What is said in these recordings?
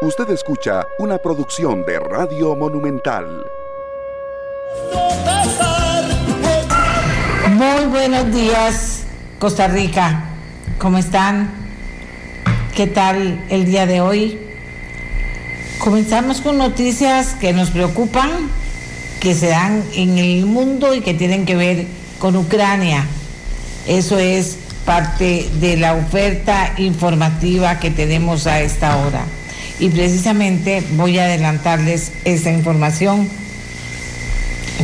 Usted escucha una producción de Radio Monumental. Muy buenos días, Costa Rica. ¿Cómo están? ¿Qué tal el día de hoy? Comenzamos con noticias que nos preocupan, que se dan en el mundo y que tienen que ver con Ucrania. Eso es parte de la oferta informativa que tenemos a esta hora y precisamente voy a adelantarles esa información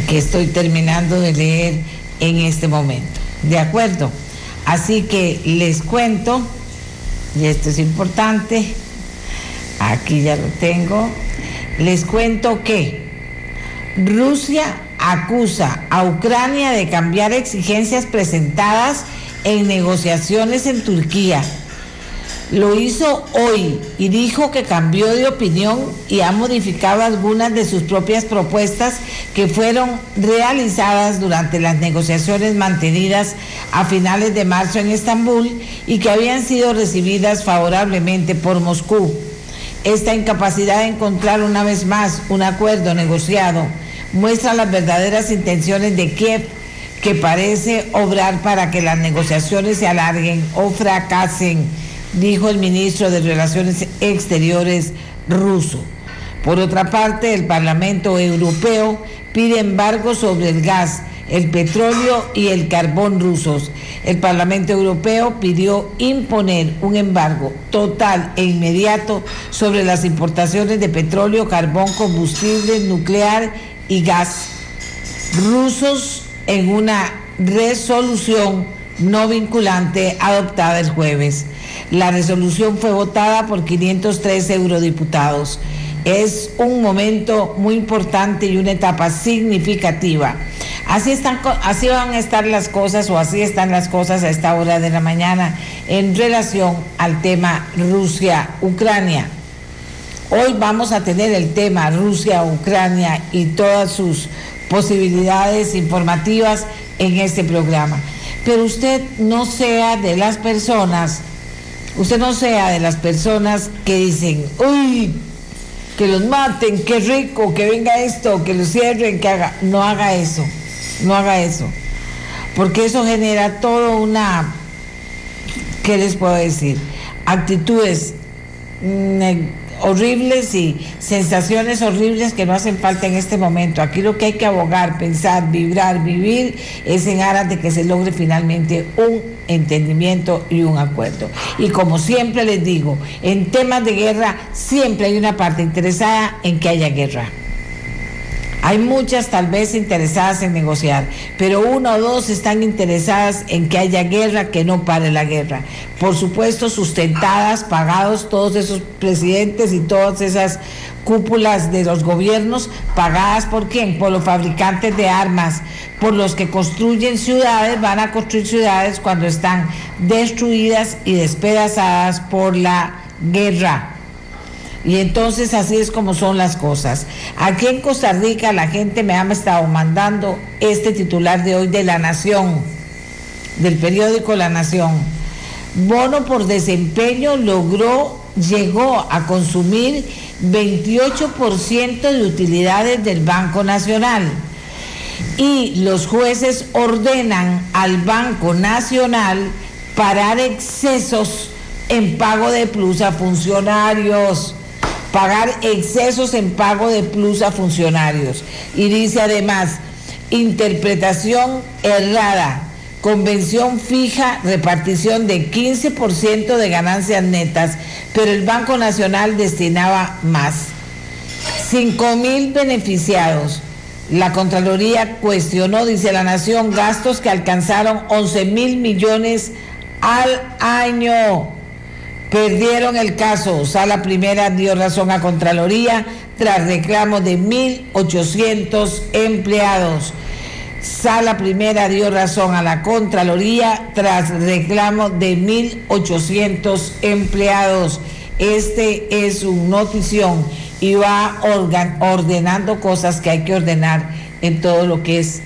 que estoy terminando de leer en este momento. ¿De acuerdo? Así que les cuento, y esto es importante, aquí ya lo tengo, les cuento que Rusia acusa a Ucrania de cambiar exigencias presentadas en negociaciones en Turquía lo hizo hoy y dijo que cambió de opinión y ha modificado algunas de sus propias propuestas que fueron realizadas durante las negociaciones mantenidas a finales de marzo en Estambul y que habían sido recibidas favorablemente por Moscú. Esta incapacidad de encontrar una vez más un acuerdo negociado muestra las verdaderas intenciones de Kiev que parece obrar para que las negociaciones se alarguen o fracasen dijo el ministro de Relaciones Exteriores ruso. Por otra parte, el Parlamento Europeo pide embargo sobre el gas, el petróleo y el carbón rusos. El Parlamento Europeo pidió imponer un embargo total e inmediato sobre las importaciones de petróleo, carbón, combustible nuclear y gas rusos en una resolución no vinculante adoptada el jueves. La resolución fue votada por 503 eurodiputados. Es un momento muy importante y una etapa significativa. Así, están, así van a estar las cosas o así están las cosas a esta hora de la mañana en relación al tema Rusia-Ucrania. Hoy vamos a tener el tema Rusia-Ucrania y todas sus posibilidades informativas en este programa. Pero usted no sea de las personas Usted no sea de las personas que dicen, uy, que los maten, qué rico, que venga esto, que lo cierren, que haga. No haga eso, no haga eso. Porque eso genera toda una, ¿qué les puedo decir? Actitudes horribles y sensaciones horribles que no hacen falta en este momento. Aquí lo que hay que abogar, pensar, vibrar, vivir es en aras de que se logre finalmente un entendimiento y un acuerdo. Y como siempre les digo, en temas de guerra siempre hay una parte interesada en que haya guerra. Hay muchas tal vez interesadas en negociar, pero una o dos están interesadas en que haya guerra, que no pare la guerra. Por supuesto, sustentadas, pagados todos esos presidentes y todas esas cúpulas de los gobiernos, pagadas por quién? Por los fabricantes de armas, por los que construyen ciudades, van a construir ciudades cuando están destruidas y despedazadas por la guerra. Y entonces así es como son las cosas. Aquí en Costa Rica la gente me ha estado mandando este titular de hoy de La Nación, del periódico La Nación. Bono por desempeño logró, llegó a consumir 28% de utilidades del Banco Nacional. Y los jueces ordenan al Banco Nacional parar excesos en pago de plus a funcionarios pagar excesos en pago de plus a funcionarios. Y dice además, interpretación errada, convención fija, repartición de 15% de ganancias netas, pero el Banco Nacional destinaba más. 5 mil beneficiados. La Contraloría cuestionó, dice la Nación, gastos que alcanzaron 11 mil millones al año. Perdieron el caso. Sala Primera dio razón a Contraloría tras reclamos de 1.800 empleados. Sala Primera dio razón a la Contraloría tras reclamo de 1.800 empleados. Este es un notición y va ordenando cosas que hay que ordenar en todo lo que es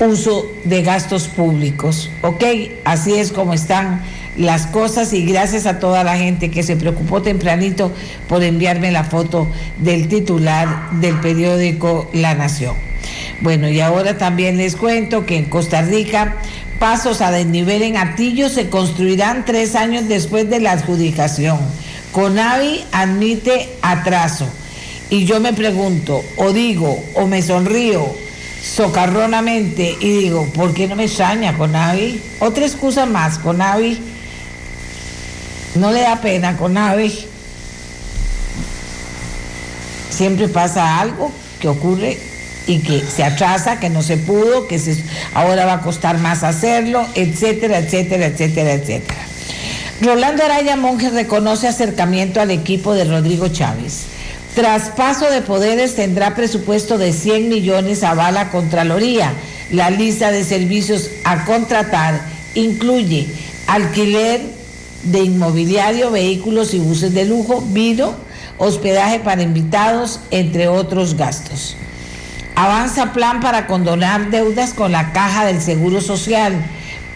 uso de gastos públicos. ¿Ok? Así es como están las cosas y gracias a toda la gente que se preocupó tempranito por enviarme la foto del titular del periódico La Nación. Bueno, y ahora también les cuento que en Costa Rica pasos a desnivel en Atillo se construirán tres años después de la adjudicación. Conavi admite atraso. Y yo me pregunto, o digo, o me sonrío socarronamente y digo, ¿por qué no me extraña Conavi? Otra excusa más, Conavi. No le da pena Conavi. Siempre pasa algo que ocurre y que se atrasa, que no se pudo, que se, ahora va a costar más hacerlo, etcétera, etcétera, etcétera, etcétera. Rolando Araya Monge reconoce acercamiento al equipo de Rodrigo Chávez. Traspaso de poderes tendrá presupuesto de 100 millones a bala Contraloría. La lista de servicios a contratar incluye alquiler de inmobiliario, vehículos y buses de lujo, vino, hospedaje para invitados, entre otros gastos. Avanza plan para condonar deudas con la caja del Seguro Social,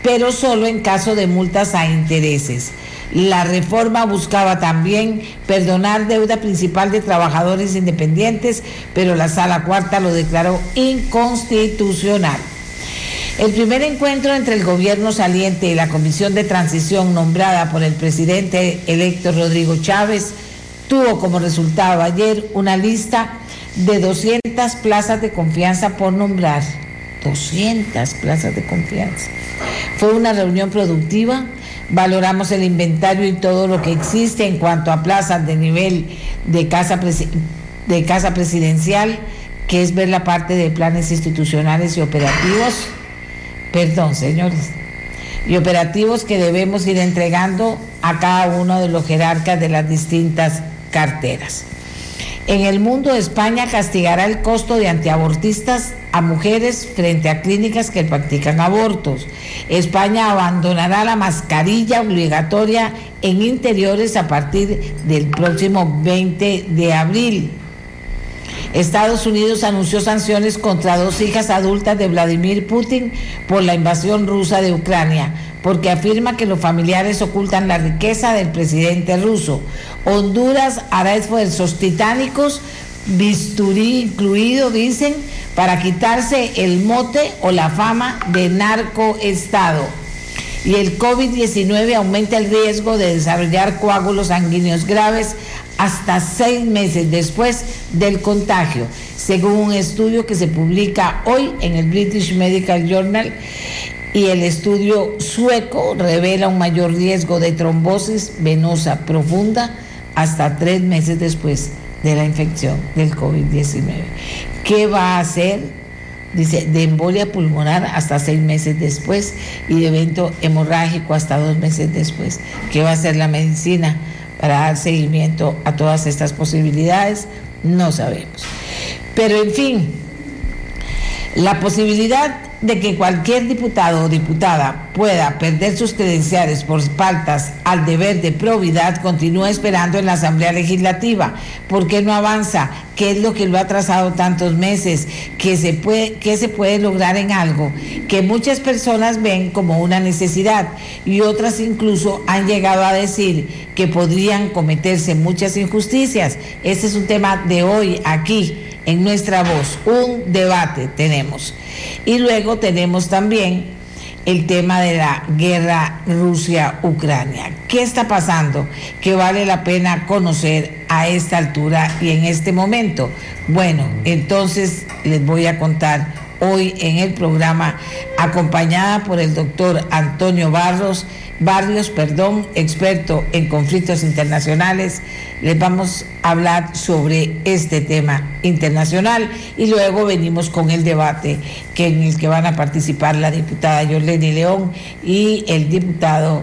pero solo en caso de multas a intereses. La reforma buscaba también perdonar deuda principal de trabajadores independientes, pero la sala cuarta lo declaró inconstitucional. El primer encuentro entre el gobierno saliente y la comisión de transición nombrada por el presidente electo Rodrigo Chávez tuvo como resultado ayer una lista de 200 plazas de confianza por nombrar. 200 plazas de confianza. Fue una reunión productiva, valoramos el inventario y todo lo que existe en cuanto a plazas de nivel de casa, de casa presidencial, que es ver la parte de planes institucionales y operativos. Perdón, señores. Y operativos que debemos ir entregando a cada uno de los jerarcas de las distintas carteras. En el mundo, España castigará el costo de antiabortistas a mujeres frente a clínicas que practican abortos. España abandonará la mascarilla obligatoria en interiores a partir del próximo 20 de abril. Estados Unidos anunció sanciones contra dos hijas adultas de Vladimir Putin por la invasión rusa de Ucrania porque afirma que los familiares ocultan la riqueza del presidente ruso. Honduras hará esfuerzos titánicos, bisturí incluido, dicen, para quitarse el mote o la fama de narcoestado. Y el COVID-19 aumenta el riesgo de desarrollar coágulos sanguíneos graves hasta seis meses después del contagio, según un estudio que se publica hoy en el British Medical Journal y el estudio sueco revela un mayor riesgo de trombosis venosa profunda hasta tres meses después de la infección del COVID-19. ¿Qué va a hacer? Dice, de embolia pulmonar hasta seis meses después y de evento hemorrágico hasta dos meses después. ¿Qué va a hacer la medicina para dar seguimiento a todas estas posibilidades? No sabemos. Pero en fin, la posibilidad de que cualquier diputado o diputada pueda perder sus credenciales por faltas al deber de probidad continúa esperando en la Asamblea Legislativa. ¿Por qué no avanza? ¿Qué es lo que lo ha trazado tantos meses? ¿Qué se puede, qué se puede lograr en algo que muchas personas ven como una necesidad y otras incluso han llegado a decir que podrían cometerse muchas injusticias? Este es un tema de hoy aquí en nuestra voz. Un debate tenemos. Y luego tenemos también el tema de la guerra Rusia-Ucrania. ¿Qué está pasando que vale la pena conocer a esta altura y en este momento? Bueno, entonces les voy a contar hoy en el programa, acompañada por el doctor Antonio Barros, Barrios, perdón, experto en conflictos internacionales. Les vamos a hablar sobre este tema internacional y luego venimos con el debate que en el que van a participar la diputada Yoleni León y el diputado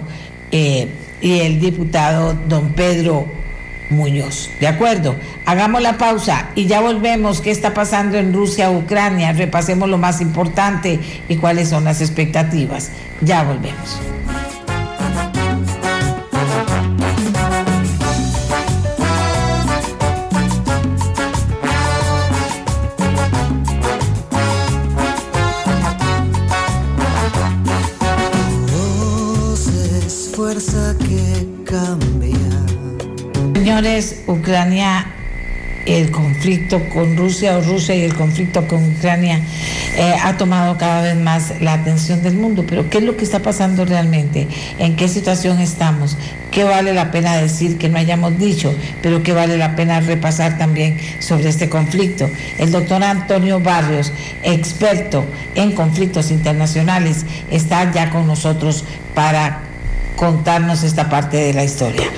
eh, y el diputado don Pedro Muñoz. ¿De acuerdo? Hagamos la pausa y ya volvemos. ¿Qué está pasando en Rusia, Ucrania? Repasemos lo más importante y cuáles son las expectativas. Ya volvemos. Señores, Ucrania el conflicto con Rusia o Rusia y el conflicto con Ucrania eh, ha tomado cada vez más la atención del mundo. Pero ¿qué es lo que está pasando realmente? ¿En qué situación estamos? ¿Qué vale la pena decir que no hayamos dicho? Pero ¿qué vale la pena repasar también sobre este conflicto? El doctor Antonio Barrios, experto en conflictos internacionales, está ya con nosotros para contarnos esta parte de la historia.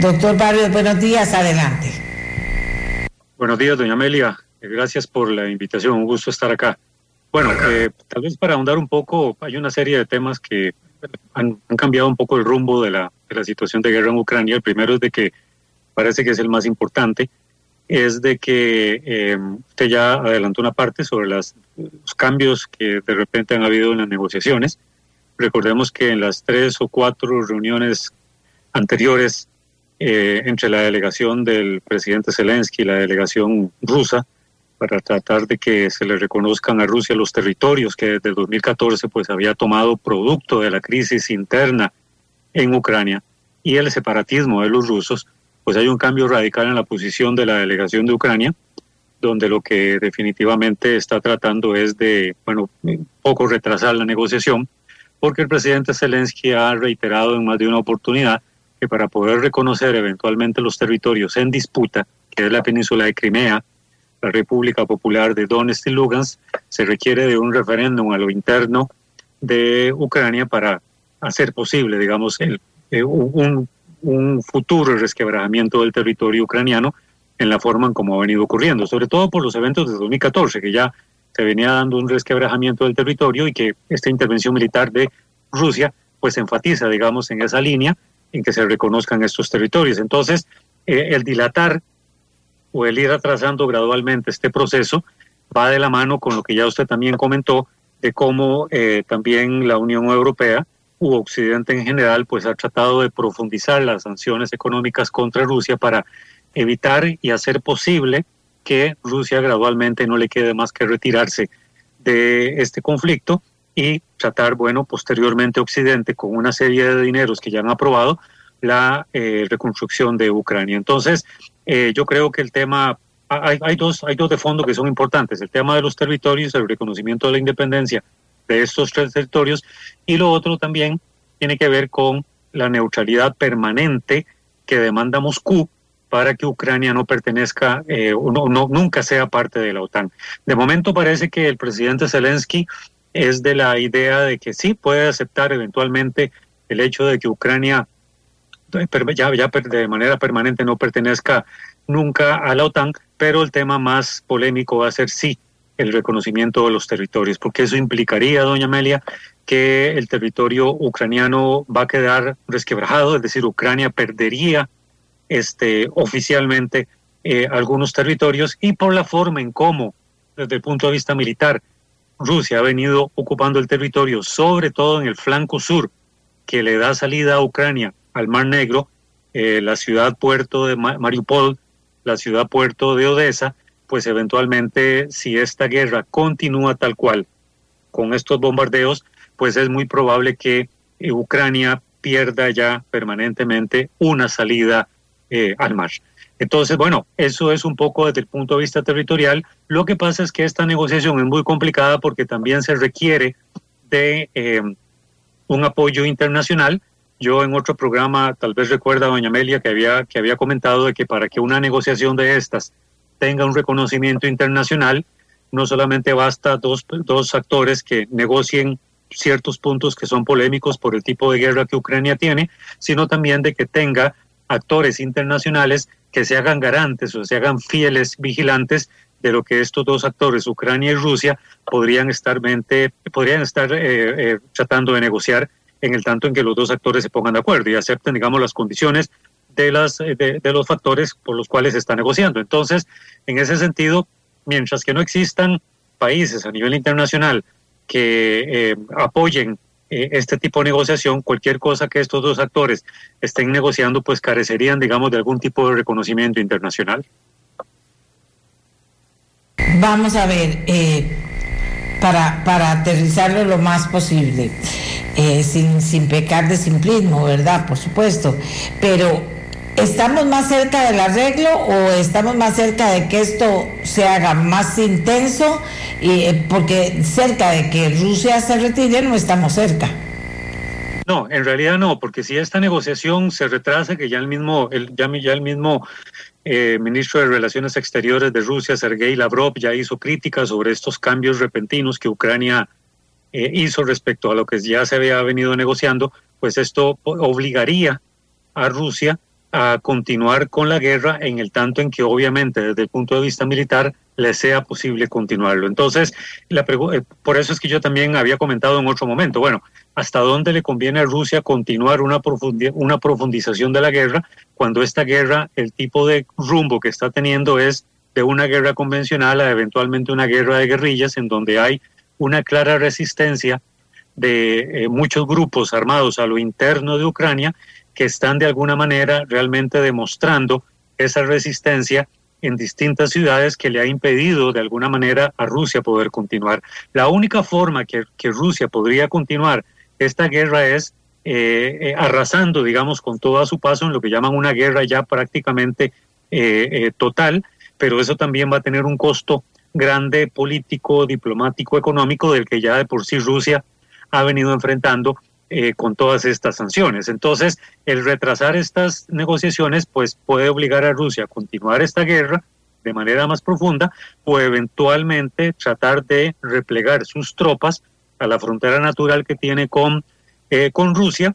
Doctor Barrios, buenos días, adelante. Buenos días, doña Amelia. Eh, gracias por la invitación. Un gusto estar acá. Bueno, eh, tal vez para ahondar un poco, hay una serie de temas que han, cambiado un poco el rumbo de la, situación de guerra en Ucrania. El primero es de que parece que es el más importante, es de que eh, usted ya adelantó una parte sobre los cambios que de repente han habido en las negociaciones. Recordemos que en las tres o cuatro reuniones anteriores eh, entre la delegación del presidente Zelensky y la delegación rusa para tratar de que se le reconozcan a Rusia los territorios que desde el 2014 pues había tomado producto de la crisis interna en Ucrania y el separatismo de los rusos, pues hay un cambio radical en la posición de la delegación de Ucrania, donde lo que definitivamente está tratando es de, bueno, poco retrasar la negociación, porque el presidente Zelensky ha reiterado en más de una oportunidad que para poder reconocer eventualmente los territorios en disputa, que es la península de Crimea, la República Popular de Donetsk y Lugansk, se requiere de un referéndum a lo interno de Ucrania para hacer posible, digamos, el, eh, un, futuro resquebrajamiento del territorio ucraniano en la forma en como ha venido ocurriendo, sobre todo por los eventos de 2014, que ya se venía dando un resquebrajamiento del territorio y que esta intervención militar de Rusia pues enfatiza, digamos, en esa línea en que se reconozcan estos territorios. Entonces, eh, el dilatar o el ir atrasando gradualmente este proceso va de la mano con lo que ya usted también comentó de cómo eh, también la Unión Europea u Occidente en general pues ha tratado de profundizar las sanciones económicas contra Rusia para evitar y hacer posible que Rusia gradualmente no le quede más que retirarse de este conflicto y tratar, bueno, posteriormente Occidente con una serie de dineros que ya han aprobado la eh, reconstrucción de Ucrania. Entonces, eh, yo creo que el tema, hay, hay, dos, hay dos de fondo que son importantes, el tema de los territorios, el reconocimiento de la independencia de estos tres territorios, y lo otro también tiene que ver con la neutralidad permanente que demanda Moscú para que Ucrania no pertenezca eh, o no, no, nunca sea parte de la OTAN. De momento parece que el presidente Zelensky es de la idea de que sí puede aceptar eventualmente el hecho de que Ucrania ya, ya de manera permanente no pertenezca nunca a la OTAN, pero el tema más polémico va a ser sí el reconocimiento de los territorios, porque eso implicaría, doña Amelia, que el territorio ucraniano va a quedar resquebrajado, es decir, Ucrania perdería este, oficialmente eh, algunos territorios y por la forma en cómo, desde el punto de vista militar, Rusia ha venido ocupando el territorio, sobre todo en el flanco sur, que le da salida a Ucrania al Mar Negro, eh, la ciudad puerto de Mariupol, la ciudad puerto de Odessa, pues eventualmente si esta guerra continúa tal cual con estos bombardeos, pues es muy probable que eh, Ucrania pierda ya permanentemente una salida eh, al mar. Entonces, bueno, eso es un poco desde el punto de vista territorial. Lo que pasa es que esta negociación es muy complicada porque también se requiere de eh, un apoyo internacional. Yo en otro programa, tal vez recuerda, doña Amelia, que había, que había comentado de que para que una negociación de estas tenga un reconocimiento internacional, no solamente basta dos, dos actores que negocien ciertos puntos que son polémicos por el tipo de guerra que Ucrania tiene, sino también de que tenga actores internacionales que se hagan garantes o se hagan fieles vigilantes de lo que estos dos actores, Ucrania y Rusia, podrían estar, podrían estar eh, eh, tratando de negociar en el tanto en que los dos actores se pongan de acuerdo y acepten, digamos, las condiciones de, las, eh, de, los factores por los cuales se está negociando. Entonces, en ese sentido, mientras que no existan países a nivel internacional que apoyen eh, este tipo de negociación, cualquier cosa que estos dos actores estén negociando, pues carecerían, digamos, de algún tipo de reconocimiento internacional. Vamos a ver, eh, para, para aterrizarlo lo más posible. eh, sin, sin pecar de simplismo, ¿verdad? Por supuesto. Pero ¿estamos más cerca del arreglo o estamos más cerca de que esto se haga más intenso? Y, eh, porque cerca de que Rusia se retire no estamos cerca. No, en realidad no, porque si esta negociación se retrasa, que ya el mismo, el, ya, ya el mismo eh, ministro de Relaciones Exteriores de Rusia, Sergei Lavrov, ya hizo críticas sobre estos cambios repentinos que Ucrania eh, hizo respecto a lo que ya se había venido negociando, pues esto obligaría a Rusia a continuar con la guerra en el tanto en que obviamente desde el punto de vista militar le sea posible continuarlo. Entonces, la eh, por eso es que yo también había comentado en otro momento, bueno, ¿hasta dónde le conviene a Rusia continuar una, una profundización de la guerra cuando esta guerra, el tipo de rumbo que está teniendo es de una guerra convencional a eventualmente una guerra de guerrillas en donde hay una clara resistencia de eh, muchos grupos armados a lo interno de Ucrania que están de alguna manera realmente demostrando esa resistencia en distintas ciudades que le ha impedido de alguna manera a Rusia poder continuar. La única forma que, Rusia podría continuar esta guerra es eh, eh, arrasando, digamos, con todo a su paso en lo que llaman una guerra ya prácticamente eh, total, pero eso también va a tener un costo grande político, diplomático, económico, del que ya de por sí Rusia ha venido enfrentando con todas estas sanciones. Entonces, el retrasar estas negociaciones, pues puede obligar a Rusia a continuar esta guerra de manera más profunda o eventualmente tratar de replegar sus tropas a la frontera natural que tiene con, eh, con Rusia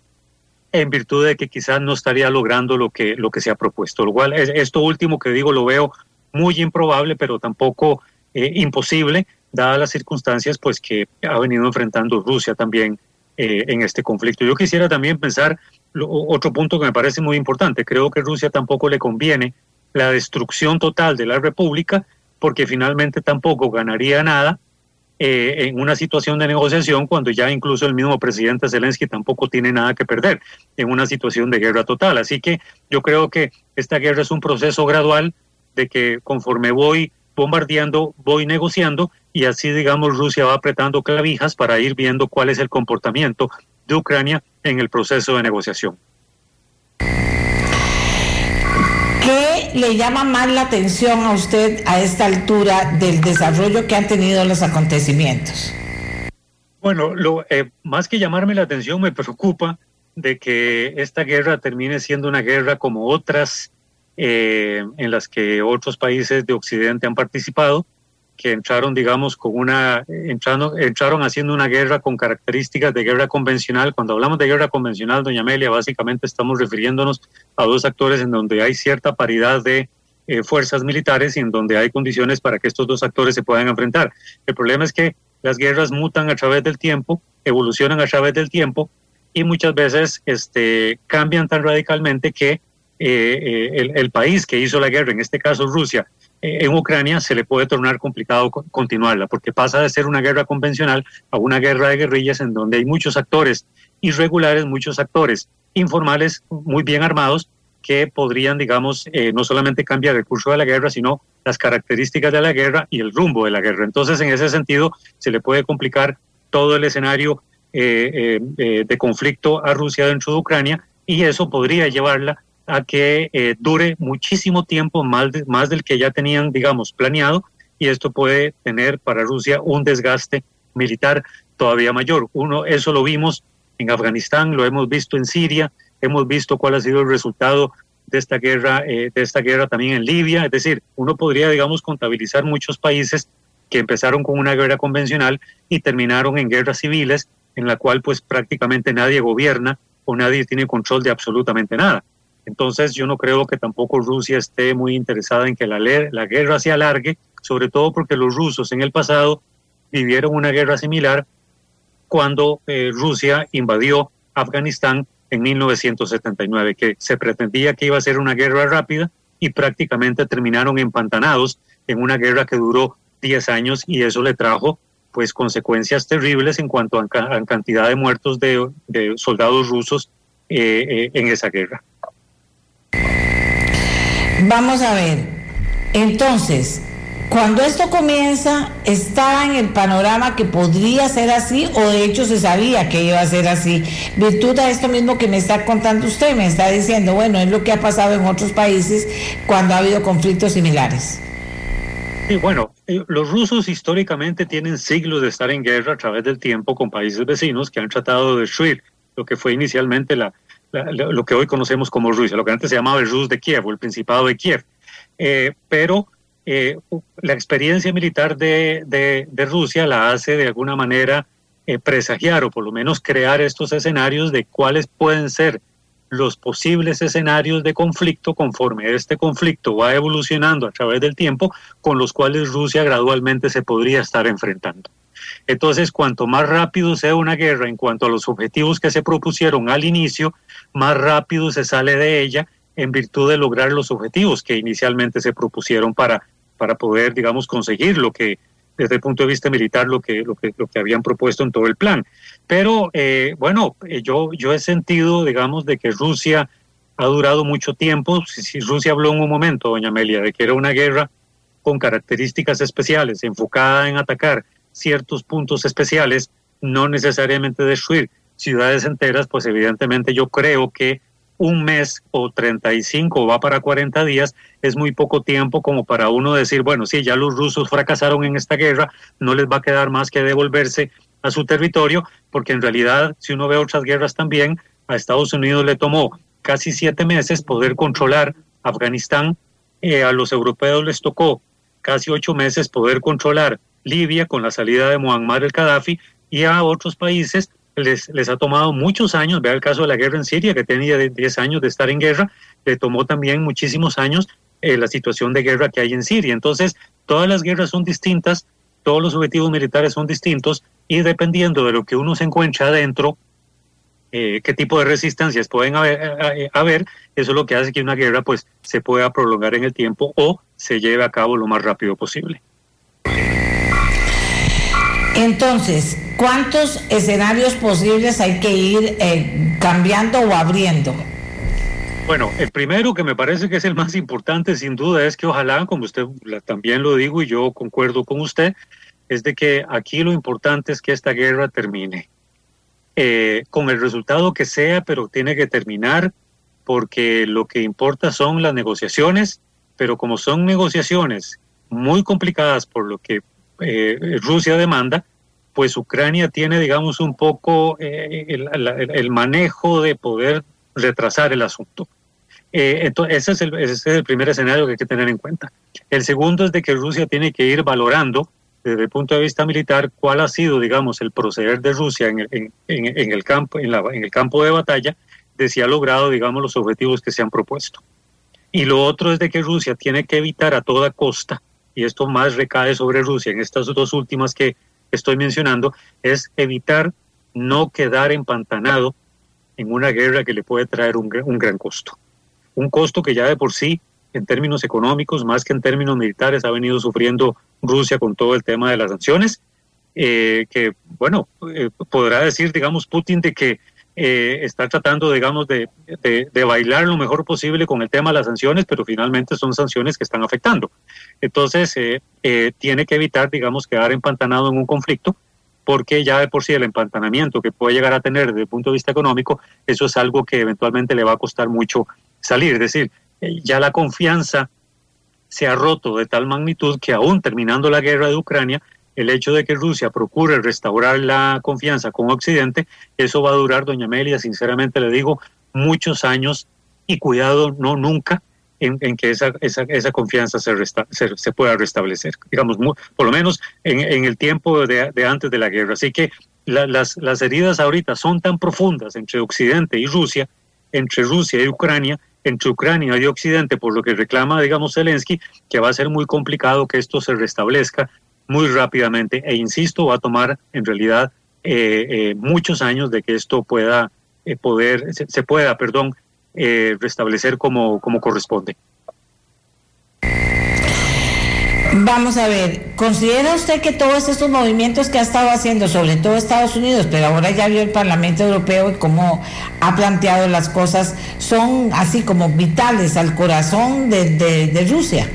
en virtud de que quizás no estaría logrando lo que, lo que se ha propuesto. Lo cual, esto último que digo lo veo muy improbable, pero tampoco eh, imposible, dadas las circunstancias pues que ha venido enfrentando Rusia también eh, en este conflicto. Yo quisiera también pensar otro punto que me parece muy importante. Creo que Rusia tampoco le conviene la destrucción total de la República, porque finalmente tampoco ganaría nada eh, en una situación de negociación cuando ya incluso el mismo presidente Zelensky tampoco tiene nada que perder en una situación de guerra total. Así que yo creo que esta guerra es un proceso gradual de que conforme voy bombardeando, voy negociando y así, digamos, Rusia va apretando clavijas para ir viendo cuál es el comportamiento de Ucrania en el proceso de negociación. ¿Qué le llama más la atención a usted a esta altura del desarrollo que han tenido los acontecimientos? Bueno, lo, eh, más que llamarme la atención, me preocupa de que esta guerra termine siendo una guerra como otras eh, en las que otros países de Occidente han participado, que entraron, digamos, con una, entrando, entraron haciendo una guerra con características de guerra convencional. Cuando hablamos de guerra convencional, doña Amelia, básicamente estamos refiriéndonos a dos actores en donde hay cierta paridad de eh, fuerzas militares y en donde hay condiciones para que estos dos actores se puedan enfrentar. El problema es que las guerras mutan a través del tiempo, evolucionan a través del tiempo y muchas veces este, cambian tan radicalmente que eh, eh, el, país que hizo la guerra, en este caso Rusia, en Ucrania, se le puede tornar complicado continuarla, porque pasa de ser una guerra convencional a una guerra de guerrillas en donde hay muchos actores irregulares, muchos actores informales, muy bien armados, que podrían, digamos, no solamente cambiar el curso de la guerra, sino las características de la guerra y el rumbo de la guerra. Entonces, en ese sentido, se le puede complicar todo el escenario de conflicto a Rusia dentro de Ucrania y eso podría llevarla a que eh, dure muchísimo tiempo, más, más del que ya tenían, digamos, planeado, y esto puede tener para Rusia un desgaste militar todavía mayor. Uno, eso lo vimos en Afganistán, lo hemos visto en Siria, hemos visto cuál ha sido el resultado de esta guerra, eh, de esta guerra también en Libia. Es decir, uno podría, digamos, contabilizar muchos países que empezaron con una guerra convencional y terminaron en guerras civiles, en la cual pues prácticamente nadie gobierna o nadie tiene control de absolutamente nada. Entonces yo no creo que tampoco Rusia esté muy interesada en que la, la guerra se alargue, sobre todo porque los rusos en el pasado vivieron una guerra similar cuando eh, Rusia invadió Afganistán en 1979, que se pretendía que iba a ser una guerra rápida y prácticamente terminaron empantanados en una guerra que duró 10 años y eso le trajo pues consecuencias terribles en cuanto a, cantidad de muertos de, soldados rusos eh, eh, en esa guerra. Vamos a ver. Entonces, Cuando esto comienza, ¿estaba en el panorama que podría ser así o de hecho se sabía que iba a ser así? Virtud a esto mismo que me está contando usted, me está diciendo, bueno, es lo que ha pasado en otros países cuando ha habido conflictos similares. Sí, bueno, eh, los rusos históricamente tienen siglos de estar en guerra a través del tiempo con países vecinos que han tratado de destruir lo que fue inicialmente la, lo que hoy conocemos como Rusia, lo que antes se llamaba el Rus de Kiev o el Principado de Kiev. Eh, pero eh, la experiencia militar de, Rusia la hace de alguna manera eh, presagiar o por lo menos crear estos escenarios de cuáles pueden ser los posibles escenarios de conflicto conforme este conflicto va evolucionando a través del tiempo con los cuales Rusia gradualmente se podría estar enfrentando. Entonces, cuanto más rápido sea una guerra en cuanto a los objetivos que se propusieron al inicio, más rápido se sale de ella en virtud de lograr los objetivos que inicialmente se propusieron para para poder, digamos, conseguir lo que, desde el punto de vista militar, lo que, lo que, lo que habían propuesto en todo el plan. Pero, eh, bueno, eh, yo, yo he sentido, digamos, de que Rusia ha durado mucho tiempo. Si, Rusia habló en un momento, doña Amelia, de que era una guerra con características especiales, enfocada en atacar ciertos puntos especiales, no necesariamente destruir ciudades enteras, pues evidentemente yo creo que un mes o 35 o va para 40 días es muy poco tiempo como para uno decir, bueno, sí, ya los rusos fracasaron en esta guerra, no les va a quedar más que devolverse a su territorio, porque en realidad, si uno ve otras guerras también, a Estados Unidos le tomó casi siete meses poder controlar Afganistán, eh, a los europeos les tocó casi ocho meses poder controlar Libia con la salida de Muammar el Gaddafi y a otros países les, les ha tomado muchos años, vea el caso de la guerra en Siria, que tenía 10 años de estar en guerra, le tomó también muchísimos años eh, la situación de guerra que hay en Siria. Entonces, todas las guerras son distintas, todos los objetivos militares son distintos y dependiendo de lo que uno se encuentra adentro, eh, qué tipo de resistencias pueden haber, eh, haber, eso es lo que hace que una guerra pues se pueda prolongar en el tiempo o se lleve a cabo lo más rápido posible. Entonces, ¿cuántos escenarios posibles hay que ir eh, cambiando o abriendo? Bueno, el primero que me parece que es el más importante sin duda es que ojalá, como usted también lo digo y yo concuerdo con usted, es de que aquí lo importante es que esta guerra termine. Eh, con el resultado que sea, pero tiene que terminar porque lo que importa son las negociaciones, pero como son negociaciones muy complicadas por lo que eh, Rusia demanda, pues Ucrania tiene, digamos, un poco eh, el, manejo de poder retrasar el asunto. Eh, entonces, ese es, el, ese es el primer escenario que hay que tener en cuenta. El segundo es de que Rusia tiene que ir valorando desde el punto de vista militar cuál ha sido, digamos, el proceder de Rusia en el, en, en, el campo, en, la, en el campo de batalla, de si ha logrado, digamos, los objetivos que se han propuesto. Y lo otro es de que Rusia tiene que evitar a toda costa y esto más recae sobre Rusia en estas dos últimas que estoy mencionando, es evitar no quedar empantanado en una guerra que le puede traer un, gran costo. Un costo que ya de por sí, en términos económicos, más que en términos militares, ha venido sufriendo Rusia con todo el tema de las sanciones, eh, que, bueno, eh, podrá decir, digamos, Putin de que eh, está tratando, digamos, de, de, bailar lo mejor posible con el tema de las sanciones, pero finalmente son sanciones que están afectando. Entonces, eh, eh, tiene que evitar, digamos, quedar empantanado en un conflicto, porque ya de por sí el empantanamiento que puede llegar a tener desde el punto de vista económico, eso es algo que eventualmente le va a costar mucho salir. Es decir, ya la confianza se ha roto de tal magnitud que aún terminando la guerra de Ucrania, el hecho de que Rusia procure restaurar la confianza con Occidente, eso va a durar, doña Amelia, sinceramente le digo, muchos años y cuidado, no nunca, en, que esa, esa, esa confianza se, se, pueda restablecer, digamos, por lo menos en, el tiempo de, antes de la guerra. Así que las, las heridas ahorita son tan profundas entre Occidente y Rusia, entre Rusia y Ucrania, entre Ucrania y Occidente, por lo que reclama, digamos, Zelensky, que va a ser muy complicado que esto se restablezca muy rápidamente e insisto, va a tomar en realidad eh, eh, muchos años de que esto pueda eh, poder, se, pueda, perdón, restablecer como, como corresponde. Vamos a ver, ¿considera usted que todos estos movimientos que ha estado haciendo, sobre todo Estados Unidos, pero ahora ya vio el Parlamento Europeo y cómo ha planteado las cosas, son así como vitales al corazón de, de Rusia?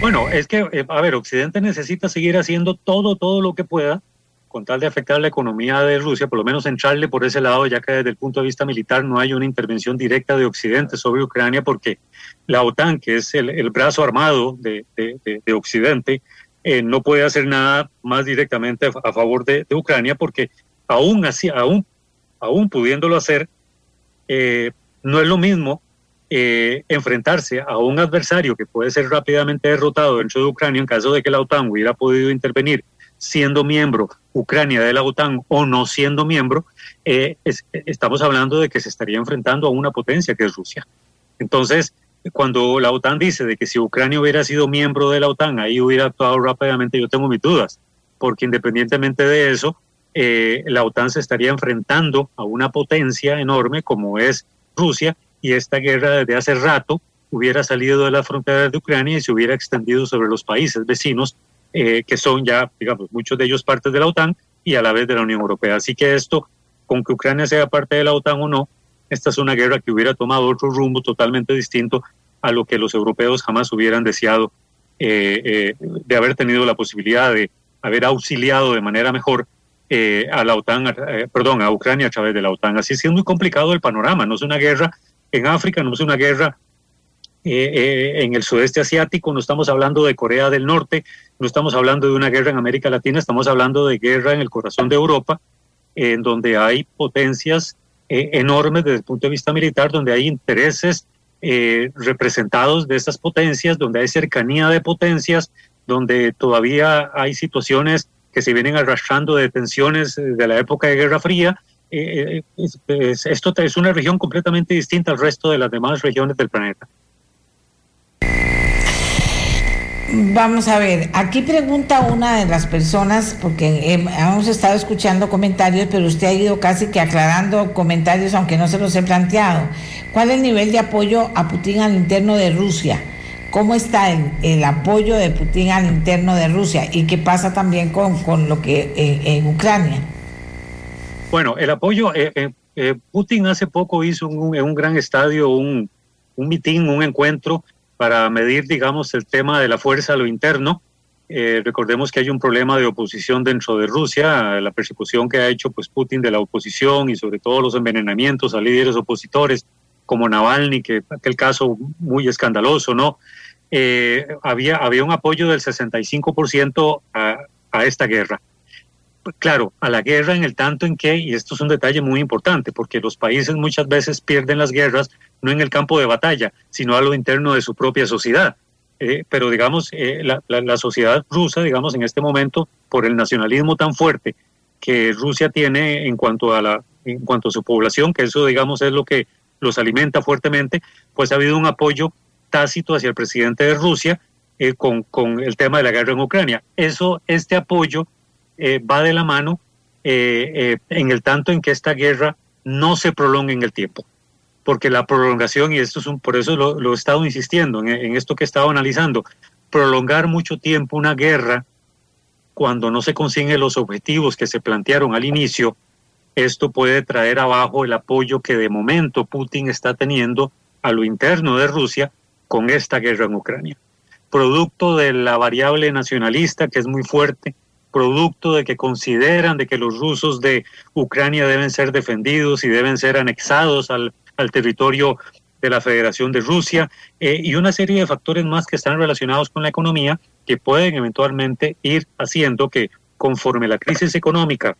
Bueno, es que, eh, a ver, Occidente necesita seguir haciendo todo, todo lo que pueda con tal de afectar la economía de Rusia, por lo menos entrarle por ese lado, ya que desde el punto de vista militar no hay una intervención directa de Occidente sobre Ucrania, porque la OTAN, que es el, brazo armado de, Occidente, eh, no puede hacer nada más directamente a, favor de, Ucrania, porque aún así, aún, aún pudiéndolo hacer, eh, no es lo mismo eh, enfrentarse a un adversario que puede ser rápidamente derrotado dentro de Ucrania en caso de que la OTAN hubiera podido intervenir siendo miembro Ucrania de la OTAN o no siendo miembro, eh, estamos hablando de que se estaría enfrentando a una potencia que es Rusia. Entonces, cuando la OTAN dice de que si Ucrania hubiera sido miembro de la OTAN, ahí hubiera actuado rápidamente, yo tengo mis dudas, porque independientemente de eso, eh, la OTAN se estaría enfrentando a una potencia enorme como es Rusia y esta guerra desde hace rato hubiera salido de las fronteras de Ucrania y se hubiera extendido sobre los países vecinos, eh, que son ya, digamos, muchos de ellos partes de la OTAN y a la vez de la Unión Europea. Así que esto, con que Ucrania sea parte de la OTAN o no, esta es una guerra que hubiera tomado otro rumbo totalmente distinto a lo que los europeos jamás hubieran deseado eh, eh, de haber tenido la posibilidad de haber auxiliado de manera mejor a la OTAN, perdón, a Ucrania a través de la OTAN. Así es, es muy complicado el panorama, no es una guerra en África, no es una guerra eh, eh, en el sudeste asiático, no estamos hablando de Corea del Norte, no estamos hablando de una guerra en América Latina, estamos hablando de guerra en el corazón de Europa, en donde hay potencias eh, enormes desde el punto de vista militar, donde hay intereses representados de estas potencias, donde hay cercanía de potencias, donde todavía hay situaciones que se vienen arrastrando de tensiones de la época de Guerra Fría eh, esto es una región completamente distinta al resto de las demás regiones del planeta. Vamos a ver, aquí pregunta una de las personas, porque hemos estado escuchando comentarios, pero usted ha ido casi que aclarando comentarios, aunque no se los he planteado. ¿Cuál es el nivel de apoyo a Putin al interno de Rusia? ¿Cómo está el, apoyo de Putin al interno de Rusia? ¿Y qué pasa también con, con lo que eh, en Ucrania? Bueno, el apoyo, eh, eh, eh, Putin hace poco hizo en un, gran estadio un, un mitin, un encuentro para medir, digamos, el tema de la fuerza a lo interno. recordemos que hay un problema de oposición dentro de Rusia, la persecución que ha hecho pues, Putin de la oposición y sobre todo los envenenamientos a líderes opositores como Navalny, que aquel caso muy escandaloso, ¿no? había, había un apoyo del 65% a, a esta guerra claro, a la guerra en el tanto en que, y esto es un detalle muy importante, porque los países muchas veces pierden las guerras no en el campo de batalla, sino a lo interno de su propia sociedad. Eh, pero digamos, eh, la, sociedad rusa, digamos, en este momento, por el nacionalismo tan fuerte que Rusia tiene en cuanto a la, en cuanto a su población, que eso, digamos, es lo que los alimenta fuertemente, pues ha habido un apoyo tácito hacia el presidente de Rusia eh, con, con el tema de la guerra en Ucrania. Eso, este apoyo eh, va de la mano eh, eh, en el tanto en que esta guerra no se prolongue en el tiempo. Porque la prolongación, y esto es un, por eso lo, he estado insistiendo en, esto que he estado analizando, prolongar mucho tiempo una guerra cuando no se consiguen los objetivos que se plantearon al inicio, esto puede traer abajo el apoyo que de momento Putin está teniendo a lo interno de Rusia con esta guerra en Ucrania. Producto de la variable nacionalista que es muy fuerte, producto de que consideran de que los rusos de Ucrania deben ser defendidos y deben ser anexados al, territorio de la Federación de Rusia eh, y una serie de factores más que están relacionados con la economía que pueden eventualmente ir haciendo que conforme la crisis económica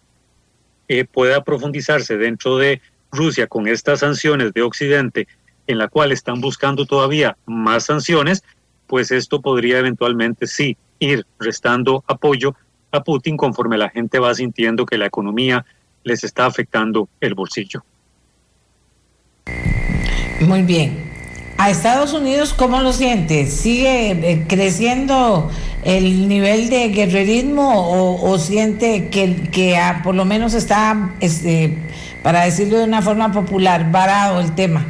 eh, pueda profundizarse dentro de Rusia con estas sanciones de Occidente en la cual están buscando todavía más sanciones, pues esto podría eventualmente sí ir restando apoyo a Putin conforme la gente va sintiendo que la economía les está afectando el bolsillo. Muy bien. ¿A Estados Unidos cómo lo siente? ¿Sigue eh, creciendo el nivel de guerrerismo o, siente que, que por lo menos está, este, para decirlo de una forma popular, varado el tema?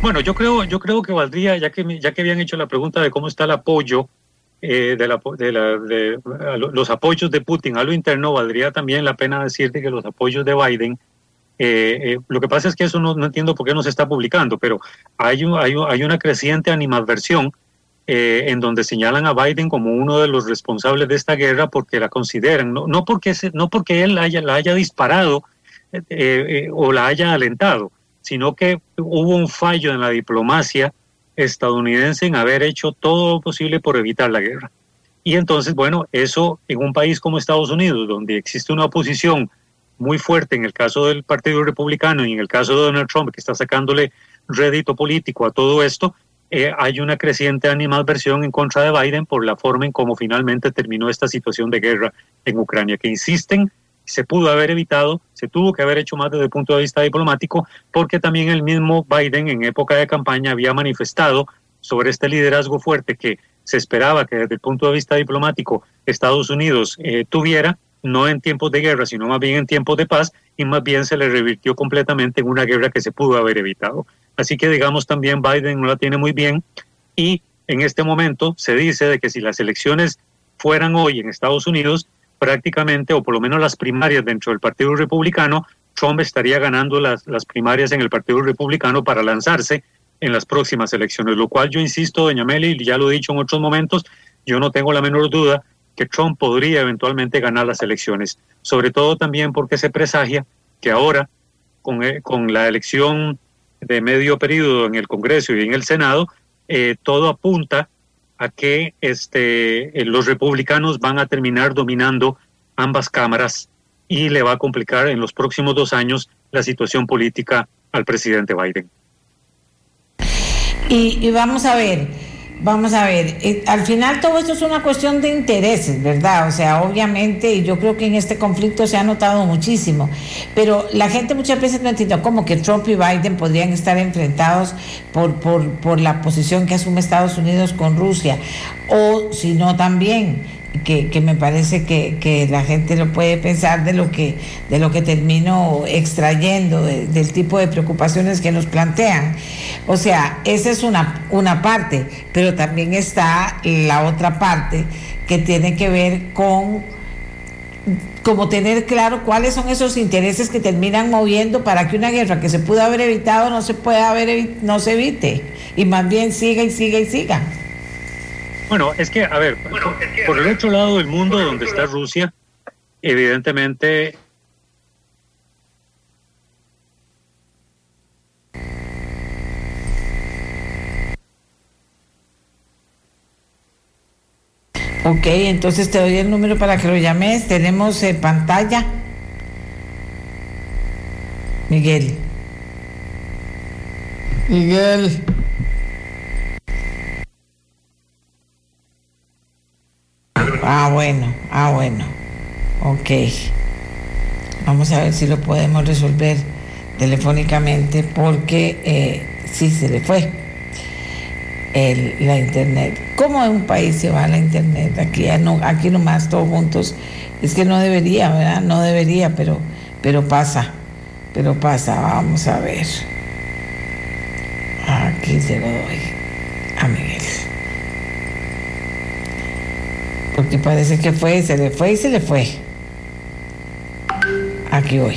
Bueno, yo creo, yo creo que valdría, ya que, ya que habían hecho la pregunta de cómo está el apoyo eh, de, la, de, los apoyos de Putin a lo interno, valdría también la pena decirte que los apoyos de Biden, eh, eh, lo que pasa es que eso no, entiendo por qué no se está publicando, pero hay, hay, hay una creciente animadversión eh, en donde señalan a Biden como uno de los responsables de esta guerra porque la consideran, no, no, porque, no porque él la haya disparado eh, o la haya alentado, sino que hubo un fallo en la diplomacia estadounidense en haber hecho todo lo posible por evitar la guerra. Y entonces, bueno, eso en un país como Estados Unidos, donde existe una oposición muy fuerte en el caso del Partido Republicano y en el caso de Donald Trump, que está sacándole rédito político a todo esto, eh, hay una creciente animadversión en contra de Biden por la forma en cómo finalmente terminó esta situación de guerra en Ucrania, que insisten, se pudo haber evitado, se tuvo que haber hecho más desde el punto de vista diplomático, porque también el mismo Biden en época de campaña había manifestado sobre este liderazgo fuerte que se esperaba que desde el punto de vista diplomático Estados Unidos eh, tuviera, no en tiempos de guerra, sino más bien en tiempos de paz, y más bien se le revirtió completamente en una guerra que se pudo haber evitado. Así que digamos también Biden no la tiene muy bien y en este momento se dice de que si las elecciones fueran hoy en Estados Unidos, prácticamente, o por lo menos las primarias dentro del Partido Republicano, Trump estaría ganando las, las primarias en el Partido Republicano para lanzarse en las próximas elecciones, lo cual yo insisto, doña Meli, ya lo he dicho en otros momentos, yo no tengo la menor duda que Trump podría eventualmente ganar las elecciones, sobre todo también porque se presagia que ahora, con, eh, con la elección de medio periodo en el Congreso y en el Senado, eh, todo apunta a que este, eh, los republicanos van a terminar dominando ambas cámaras y le va a complicar en los próximos dos años la situación política al presidente Biden. Y, y vamos a ver, Vamos a ver, eh, al final todo esto es una cuestión de intereses, ¿verdad? O sea, obviamente, y yo creo que en este conflicto se ha notado muchísimo, pero la gente muchas veces no entiende cómo que Trump y Biden podrían estar enfrentados por, por, por la posición que asume Estados Unidos con Rusia, o si no también que, me parece que, la gente lo puede pensar de lo que, de lo que termino extrayendo, del tipo de preocupaciones que nos plantean. O sea, esa es una, una parte, pero también está la otra parte que tiene que ver con como tener claro cuáles son esos intereses que terminan moviendo para que una guerra que se pudo haber evitado no se pueda haber no se evite y más bien siga y siga y siga. Bueno, es que, a ver, por, el otro lado del mundo donde está Rusia, evidentemente Ok, entonces te doy el número para que lo llames. Tenemos en pantalla. Miguel. Miguel. Ah, bueno, ah, bueno. Ok. Vamos a ver si lo podemos resolver telefónicamente porque eh, sí se le fue la internet. ¿Cómo en un país se va la internet? Aquí, aquí nomás todos juntos. Es que no debería, ¿verdad? No debería, pero, pero pasa. Pero pasa. Vamos a ver. Aquí se lo doy a Miguel. Porque parece que fue, se le fue y se le fue. Aquí voy.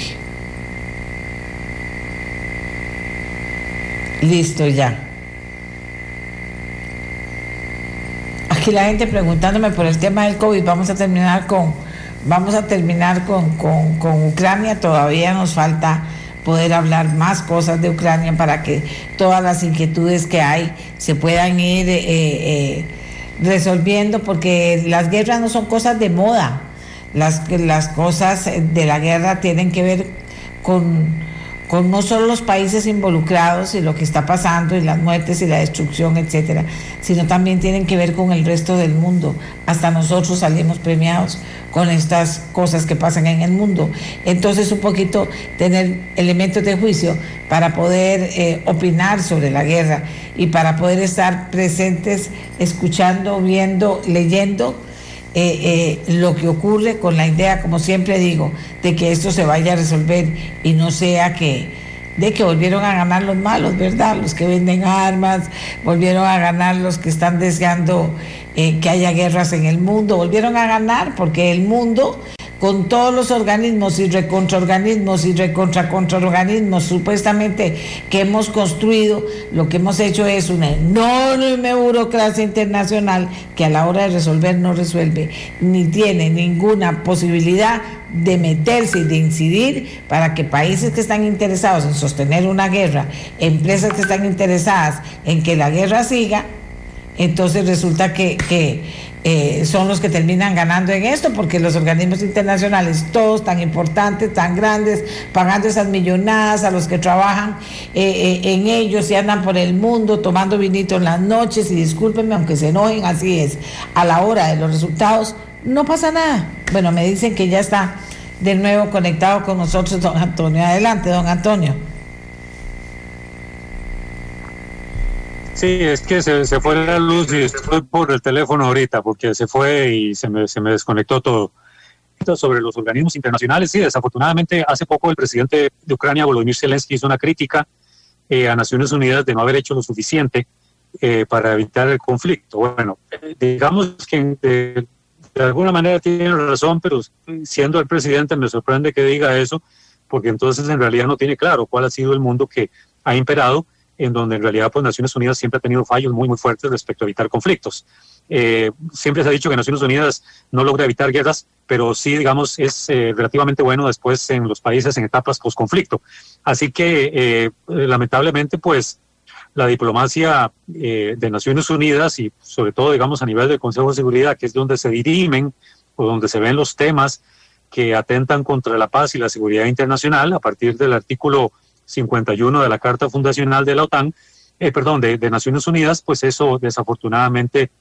Listo ya. Aquí la gente preguntándome por el tema del COVID. Vamos a terminar con, vamos a terminar con, con, Ucrania. Todavía nos falta poder hablar más cosas de Ucrania para que todas las inquietudes que hay se puedan ir eh, eh, resolviendo, porque las guerras no son cosas de moda, las, las cosas de la guerra tienen que ver con, con no solo los países involucrados y lo que está pasando y las muertes y la destrucción, etcétera, sino también tienen que ver con el resto del mundo. Hasta nosotros salimos premiados con estas cosas que pasan en el mundo. Entonces, un poquito tener elementos de juicio para poder eh, opinar sobre la guerra y para poder estar presentes, escuchando, viendo, leyendo. Eh, eh, lo que ocurre con la idea, como siempre digo, de que esto se vaya a resolver y no sea que, de que volvieron a ganar los malos, ¿verdad? Los que venden armas, volvieron a ganar los que están deseando que haya guerras en el mundo, volvieron a ganar porque el mundo con todos los organismos y recontraorganismos y recontracontraorganismos supuestamente que hemos construido, lo que hemos hecho es una enorme burocracia internacional que a la hora de resolver no resuelve, ni tiene ninguna posibilidad de meterse y de incidir para que países que están interesados en sostener una guerra, empresas que están interesadas en que la guerra siga, entonces resulta que, eh, son los que terminan ganando en esto, porque los organismos internacionales, todos tan importantes, tan grandes, pagando esas millonadas a los que trabajan eh, eh, en ellos y andan por el mundo tomando vinito en las noches, y discúlpenme, aunque se enojen, así es, a la hora de los resultados, no pasa nada. Bueno, me dicen que ya está de nuevo conectado con nosotros don Antonio. Adelante, don Antonio. Sí, es que se, fue la luz y estoy por el teléfono ahorita porque se fue y se me, se me desconectó todo. Sobre los organismos internacionales, sí, desafortunadamente hace poco el presidente de Ucrania, Volodymyr Zelensky, hizo una crítica eh, a Naciones Unidas de no haber hecho lo suficiente eh, para evitar el conflicto. Bueno, eh, digamos que de, de alguna manera tiene razón, pero siendo el presidente me sorprende que diga eso, porque entonces en realidad no tiene claro cuál ha sido el mundo que ha imperado en donde en realidad pues Naciones Unidas siempre ha tenido fallos muy muy fuertes respecto a evitar conflictos. Eh, siempre se ha dicho que Naciones Unidas no logra evitar guerras, pero sí, digamos, es eh, relativamente bueno después en los países en etapas post-conflicto. Así que, eh, lamentablemente, pues la diplomacia de Naciones Unidas y sobre todo, digamos, a nivel del Consejo de Seguridad, que es donde se dirimen o donde se ven los temas que atentan contra la paz y la seguridad internacional a partir del artículo 51 de la Carta Fundacional de la OTAN, eh, perdón, de, Naciones Unidas, pues eso desafortunadamente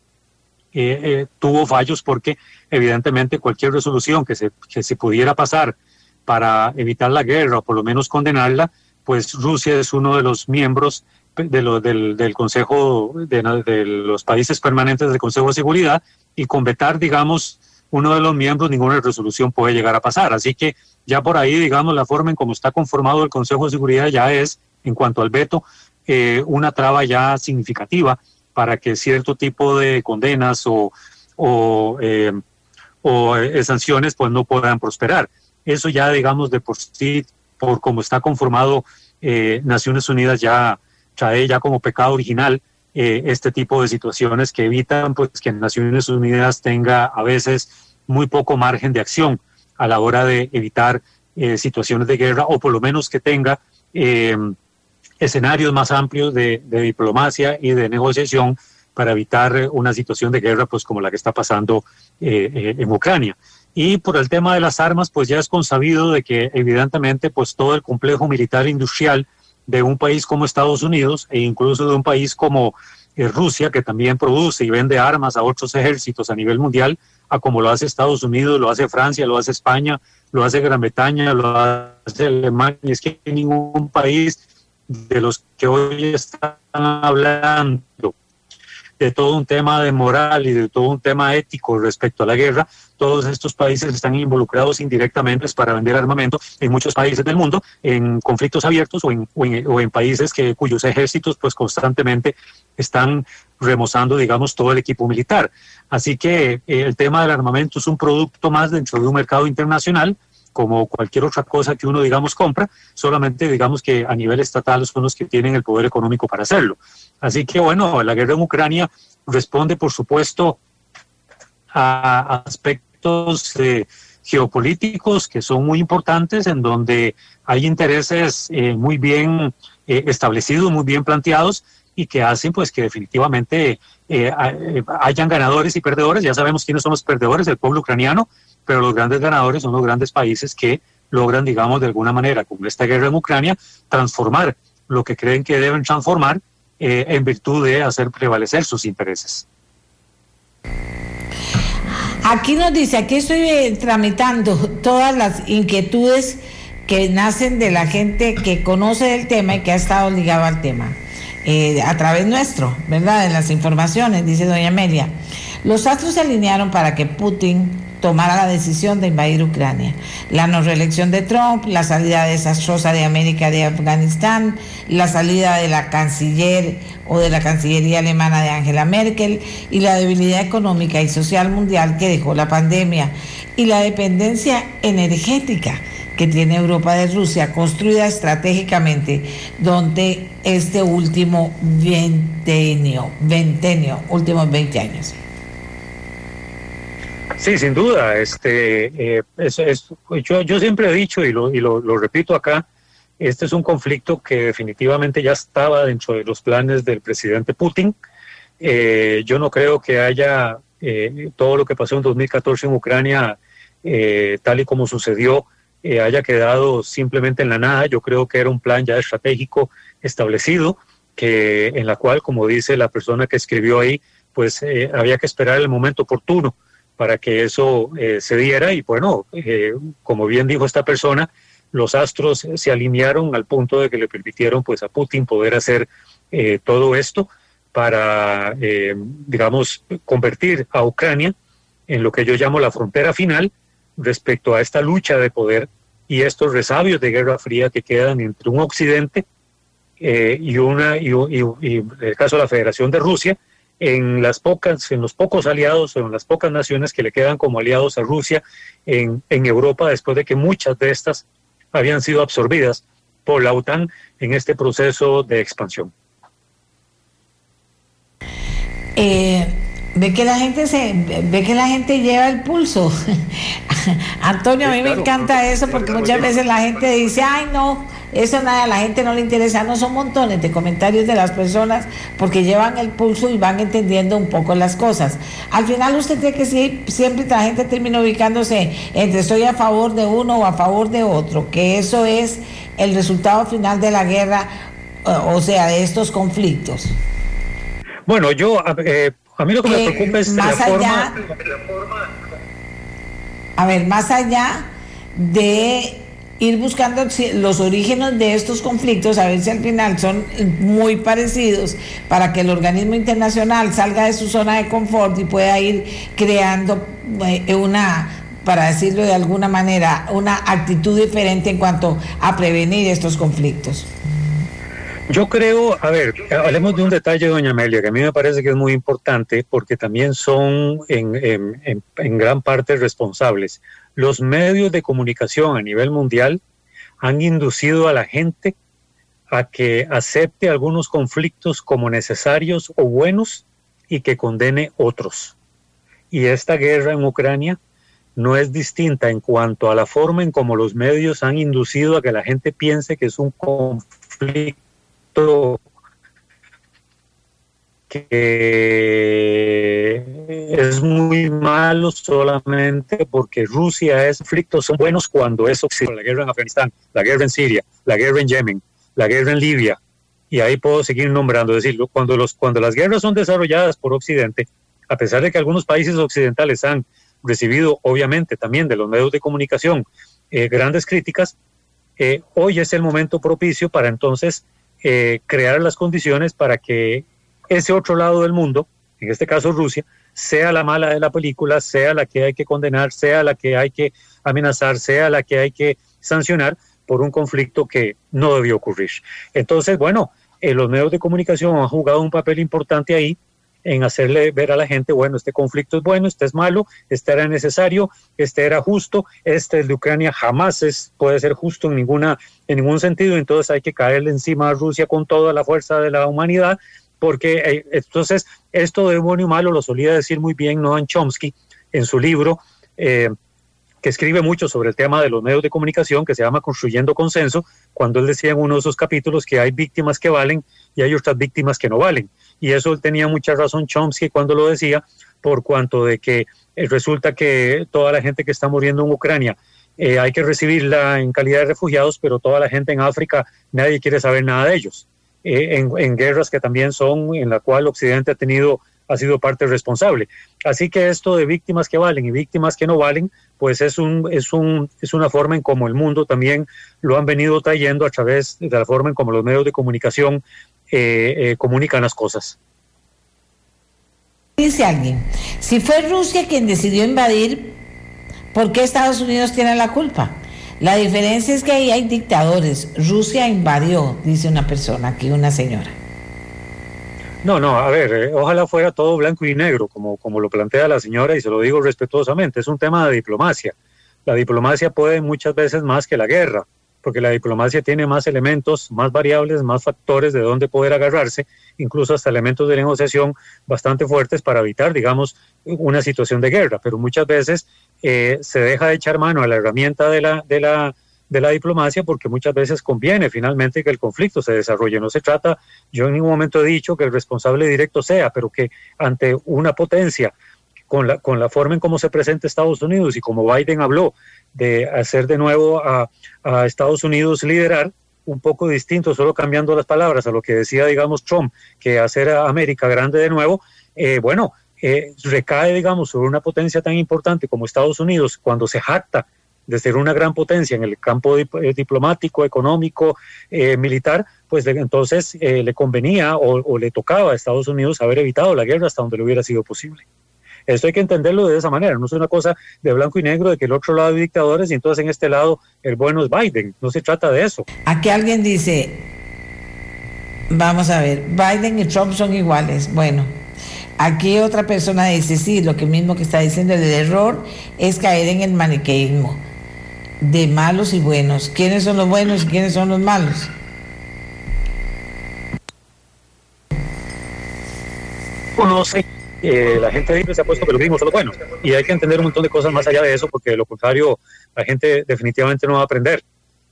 eh, eh, tuvo fallos porque evidentemente cualquier resolución que se, que se pudiera pasar para evitar la guerra o por lo menos condenarla, pues Rusia es uno de los miembros de del, del, Consejo de, de, los países permanentes del Consejo de Seguridad y con vetar, digamos, uno de los miembros, ninguna resolución puede llegar a pasar. Así que ya por ahí, digamos, la forma en cómo está conformado el Consejo de Seguridad ya es, en cuanto al veto, eh, una traba ya significativa para que cierto tipo de condenas o, o, eh, eh, sanciones pues no puedan prosperar. Eso ya, digamos, de por sí, por cómo está conformado Naciones Unidas, ya trae ya como pecado original este tipo de situaciones que evitan pues que Naciones Unidas tenga a veces muy poco margen de acción a la hora de evitar eh, situaciones de guerra o por lo menos que tenga eh, escenarios más amplios de, diplomacia y de negociación para evitar una situación de guerra pues como la que está pasando eh, en Ucrania. Y por el tema de las armas, pues ya es consabido de que evidentemente pues todo el complejo militar industrial de un país como Estados Unidos e incluso de un país como Rusia, que también produce y vende armas a otros ejércitos a nivel mundial, a como lo hace Estados Unidos, lo hace Francia, lo hace España, lo hace Gran Bretaña, lo hace Alemania. Es que ningún país de los que hoy están hablando de todo un tema de moral y de todo un tema ético respecto a la guerra, todos estos países están involucrados indirectamente para vender armamento en muchos países del mundo, en conflictos abiertos o en, o en, países que, cuyos ejércitos pues constantemente están remozando, digamos, todo el equipo militar. Así que eh, el tema del armamento es un producto más dentro de un mercado internacional, como cualquier otra cosa que uno, digamos, compra, solamente digamos que a nivel estatal son los que tienen el poder económico para hacerlo. Así que, bueno, la guerra en Ucrania responde, por supuesto, a aspectos eh, geopolíticos que son muy importantes, en donde hay intereses eh, muy bien establecidos, muy bien planteados, y que hacen pues que definitivamente eh, eh, hayan ganadores y perdedores. Ya sabemos quiénes son los perdedores, el pueblo ucraniano, pero los grandes ganadores son los grandes países que logran, digamos, de alguna manera, con esta guerra en Ucrania, transformar lo que creen que deben transformar eh, en virtud de hacer prevalecer sus intereses. Aquí nos dice, aquí estoy tramitando todas las inquietudes que nacen de la gente que conoce el tema y que ha estado ligado al tema. Eh, a través nuestro, ¿verdad? De las informaciones, dice doña Amelia. Los astros se alinearon para que Putin tomara la decisión de invadir Ucrania. La no reelección de Trump, la salida desastrosa de América de Afganistán, la salida de la canciller o de la Cancillería alemana de Angela Merkel y la debilidad económica y social mundial que dejó la pandemia y la dependencia energética que tiene Europa de Rusia, construida estratégicamente donde este último ventenio, ventenio, últimos 20 años. Sí, sin duda. Este, eh, es, yo, yo, siempre he dicho y, lo, y lo, repito acá, este es un conflicto que definitivamente ya estaba dentro de los planes del presidente Putin. Eh, yo no creo que haya eh, todo lo que pasó en 2014 en Ucrania, tal y como sucedió, haya quedado simplemente en la nada. Yo creo que era un plan ya estratégico establecido, que en la cual, como dice la persona que escribió ahí, pues había que esperar el momento oportuno para que eso eh, se diera y bueno, eh, como bien dijo esta persona, los astros se alinearon al punto de que le permitieron pues a Putin poder hacer eh, todo esto para, digamos, convertir a Ucrania en lo que yo llamo la frontera final respecto a esta lucha de poder y estos resabios de Guerra Fría que quedan entre un Occidente y una y, y, en el caso de la Federación de Rusia en las pocas, en los pocos aliados o en las pocas naciones que le quedan como aliados a Rusia en, en Europa después de que muchas de estas habían sido absorbidas por la OTAN en este proceso de expansión. Eh, ve que la gente se ve que la gente lleva el pulso. Antonio, a mí me encanta eso porque muchas veces la gente dice, ay no, eso nada, a la gente no le interesa, no son montones de comentarios de las personas porque llevan el pulso y van entendiendo un poco las cosas. Al final usted tiene que sí, siempre la gente termina ubicándose entre estoy a favor de uno o a favor de otro, que eso es el resultado final de la guerra, o sea, de estos conflictos. Bueno, yo, eh, a mí lo que me preocupa es más la allá, A ver, más allá de ir buscando los orígenes de estos conflictos, a ver si al final son muy parecidos, para que el organismo internacional salga de su zona de confort y pueda ir creando eh, una, para decirlo de alguna manera, una actitud diferente en cuanto a prevenir estos conflictos. Yo creo, a ver, hablemos de un detalle, doña Amelia, que a mí me parece que es muy importante porque también son en, en, gran parte responsables los medios de comunicación a nivel mundial han inducido a la gente a que acepte algunos conflictos como necesarios o buenos y que condene otros. Y esta guerra en Ucrania no es distinta en cuanto a la forma en cómo los medios han inducido a que la gente piense que es un conflicto que es muy malo solamente porque Rusia es conflictos son buenos cuando es la guerra en Afganistán, la guerra en Siria, la guerra en Yemen, la guerra en Libia, y ahí puedo seguir nombrando, decirlo, cuando, los, cuando las guerras son desarrolladas por Occidente, a pesar de que algunos países occidentales han recibido, obviamente, también de los medios de comunicación eh, grandes críticas, eh, hoy es el momento propicio para entonces eh, crear las condiciones para que ese otro lado del mundo, en este caso Rusia, sea la mala de la película, sea la que hay que condenar, sea la que hay que amenazar, sea la que hay que sancionar por un conflicto que no debió ocurrir. Entonces, bueno, eh, los medios de comunicación han jugado un papel importante ahí en hacerle ver a la gente, bueno, este conflicto es bueno, este es malo, este era necesario, este era justo, este de Ucrania jamás es, puede ser justo en, ninguna, en ningún sentido, entonces hay que caerle encima a Rusia con toda la fuerza de la humanidad porque eh, entonces esto de bueno y malo lo solía decir muy bien Noam Chomsky en su libro, eh, que escribe mucho sobre el tema de los medios de comunicación, que se llama Construyendo Consenso, cuando él decía en uno de esos capítulos que hay víctimas que valen y hay otras víctimas que no valen. Y eso tenía mucha razón Chomsky cuando lo decía, por cuanto de que eh, resulta que toda la gente que está muriendo en Ucrania hay que recibirla en calidad de refugiados, pero toda la gente en África nadie quiere saber nada de ellos. Eh, en, guerras que también son en la cual Occidente ha tenido ha sido parte responsable. Así que esto de víctimas que valen y víctimas que no valen, pues es un es un es una forma en como el mundo también lo han venido trayendo a través de la forma en como los medios de comunicación eh, eh, comunican las cosas. Dice alguien, si fue Rusia quien decidió invadir ¿Por qué Estados Unidos tiene la culpa? La diferencia es que ahí hay dictadores. Rusia invadió, dice una persona, aquí una señora. No, no, a ver, eh, ojalá fuera todo blanco y negro, como, como lo plantea la señora, y se lo digo respetuosamente, es un tema de diplomacia. La diplomacia puede muchas veces más que la guerra, porque la diplomacia tiene más elementos, más variables, más factores de dónde poder agarrarse, incluso hasta elementos de negociación bastante fuertes para evitar, digamos, una situación de guerra. Pero muchas veces eh, se deja de echar mano a la herramienta de la, de la de la diplomacia porque muchas veces conviene finalmente que el conflicto se desarrolle. No se trata, yo en ningún momento he dicho que el responsable directo sea, pero que ante una potencia con la, con la forma en cómo se presenta Estados Unidos y como Biden habló de hacer de nuevo a, Estados Unidos liderar, un poco distinto, solo cambiando las palabras a lo que decía, digamos, Trump, que hacer a América grande de nuevo, eh, bueno, eh, recae, digamos, sobre una potencia tan importante como Estados Unidos, cuando se jacta de ser una gran potencia en el campo eh, diplomático, económico, eh, militar, pues entonces eh, le convenía o, le tocaba a Estados Unidos haber evitado la guerra hasta donde le hubiera sido posible. Esto hay que entenderlo de esa manera, no es una cosa de blanco y negro, de que el otro lado hay dictadores y entonces en este lado el bueno es Biden, no se trata de eso. Aquí alguien dice, vamos a ver, Biden y Trump son iguales, bueno. Aquí otra persona dice, sí, lo que mismo que está diciendo, el error es caer en el maniqueísmo de malos y buenos. ¿Quiénes son los buenos y quiénes son los malos? No sé. Eh, la gente siempre se ha puesto los mismos son los buenos. Y hay que entender un montón de cosas más allá de eso, porque de lo contrario, la gente definitivamente no va a aprender.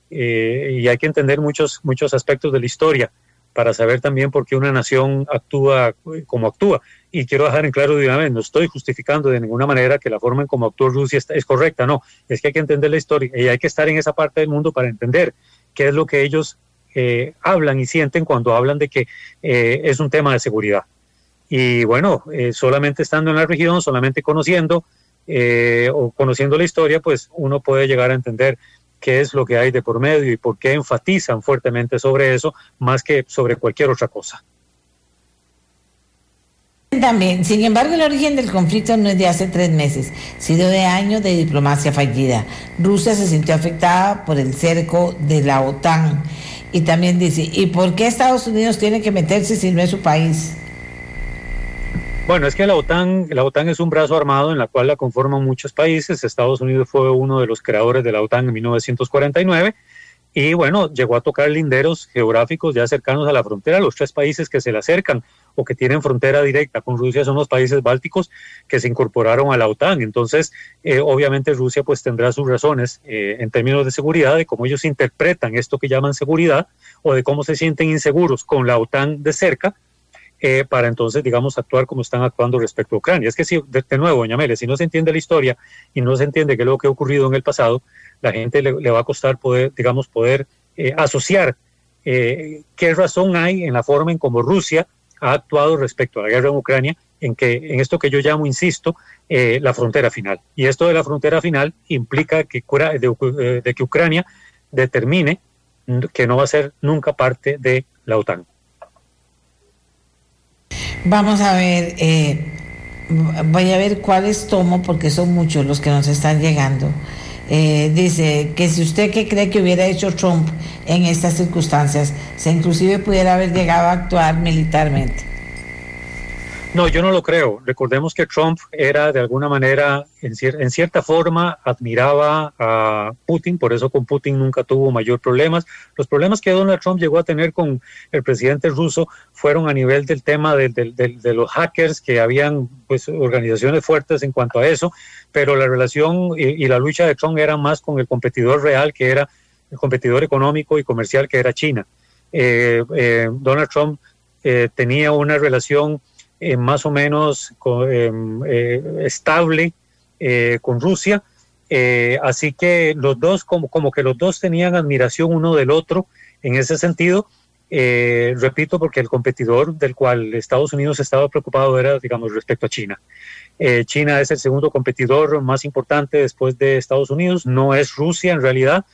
Eh, y hay que entender muchos, muchos aspectos de la historia para saber también por qué una nación actúa como actúa. Y quiero dejar en claro de una vez, no estoy justificando de ninguna manera que la forma en cómo actuó Rusia es correcta, no, es que hay que entender la historia y hay que estar en esa parte del mundo para entender qué es lo que ellos eh, hablan y sienten cuando hablan de que eh, es un tema de seguridad. Y bueno, eh, solamente estando en la región, solamente conociendo o conociendo la historia, pues uno puede llegar a entender qué es lo que hay de por medio y por qué enfatizan fuertemente sobre eso más que sobre cualquier otra cosa. También, sin embargo, el origen del conflicto no es de hace tres meses, sino de años de diplomacia fallida. Rusia se sintió afectada por el cerco de la OTAN. Y también dice, ¿y por qué Estados Unidos tiene que meterse si no es su país? Bueno, es que la OTAN, la OTAN es un brazo armado en la cual la conforman muchos países. Estados Unidos fue uno de los creadores de la OTAN en 1949 y bueno, llegó a tocar linderos geográficos ya cercanos a la frontera. Los tres países que se le acercan o que tienen frontera directa con Rusia son los países bálticos que se incorporaron a la OTAN. Entonces, eh, obviamente Rusia pues tendrá sus razones eh, en términos de seguridad, de cómo ellos interpretan esto que llaman seguridad o de cómo se sienten inseguros con la OTAN de cerca eh, para entonces, digamos, actuar como están actuando respecto a Ucrania. Es que si, de, nuevo, doña Mele, si no se entiende la historia y no se entiende qué es lo que ha ocurrido en el pasado, la gente le, va a costar poder, digamos, poder eh, asociar eh, qué razón hay en la forma en cómo Rusia ha actuado respecto a la guerra en Ucrania, en que en esto que yo llamo, insisto, la frontera final. Y esto de la frontera final implica que, de que Ucrania determine que no va a ser nunca parte de la OTAN. Vamos a ver, eh, voy a ver cuáles tomo porque son muchos los que nos están llegando. Eh, dice que si usted que cree que hubiera hecho Trump en estas circunstancias, se inclusive pudiera haber llegado a actuar militarmente. No, yo no lo creo. Recordemos que Trump era de alguna manera, en, cierta forma, admiraba a Putin, por eso con Putin nunca tuvo mayor problemas. Los problemas que Donald Trump llegó a tener con el presidente ruso fueron a nivel del tema de, los hackers, que habían pues organizaciones fuertes en cuanto a eso, pero la relación y, la lucha de Trump era más con el competidor real, que era el competidor económico y comercial, que era China. Eh, eh, Donald Trump eh, tenía una relación eh, más o menos em, eh, estable eh, con Rusia. así que los dos, como, como que los dos tenían admiración uno del otro en ese sentido. repito, porque el competidor del cual Estados Unidos estaba preocupado era, digamos, respecto a China. China es el segundo competidor más importante después de Estados Unidos, no es Rusia en realidad,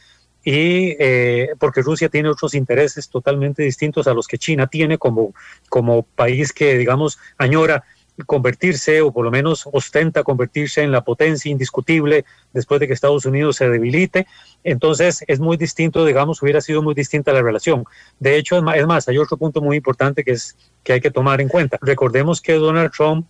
y eh, porque Rusia tiene otros intereses totalmente distintos a los que China tiene como, como país que, digamos, añora convertirse, o por lo menos ostenta convertirse en la potencia indiscutible después de que Estados Unidos se debilite. Entonces es muy distinto, digamos, hubiera sido muy distinta la relación. De hecho, es más, hay otro punto muy importante que, es, que hay que tomar en cuenta. Recordemos que Donald Trump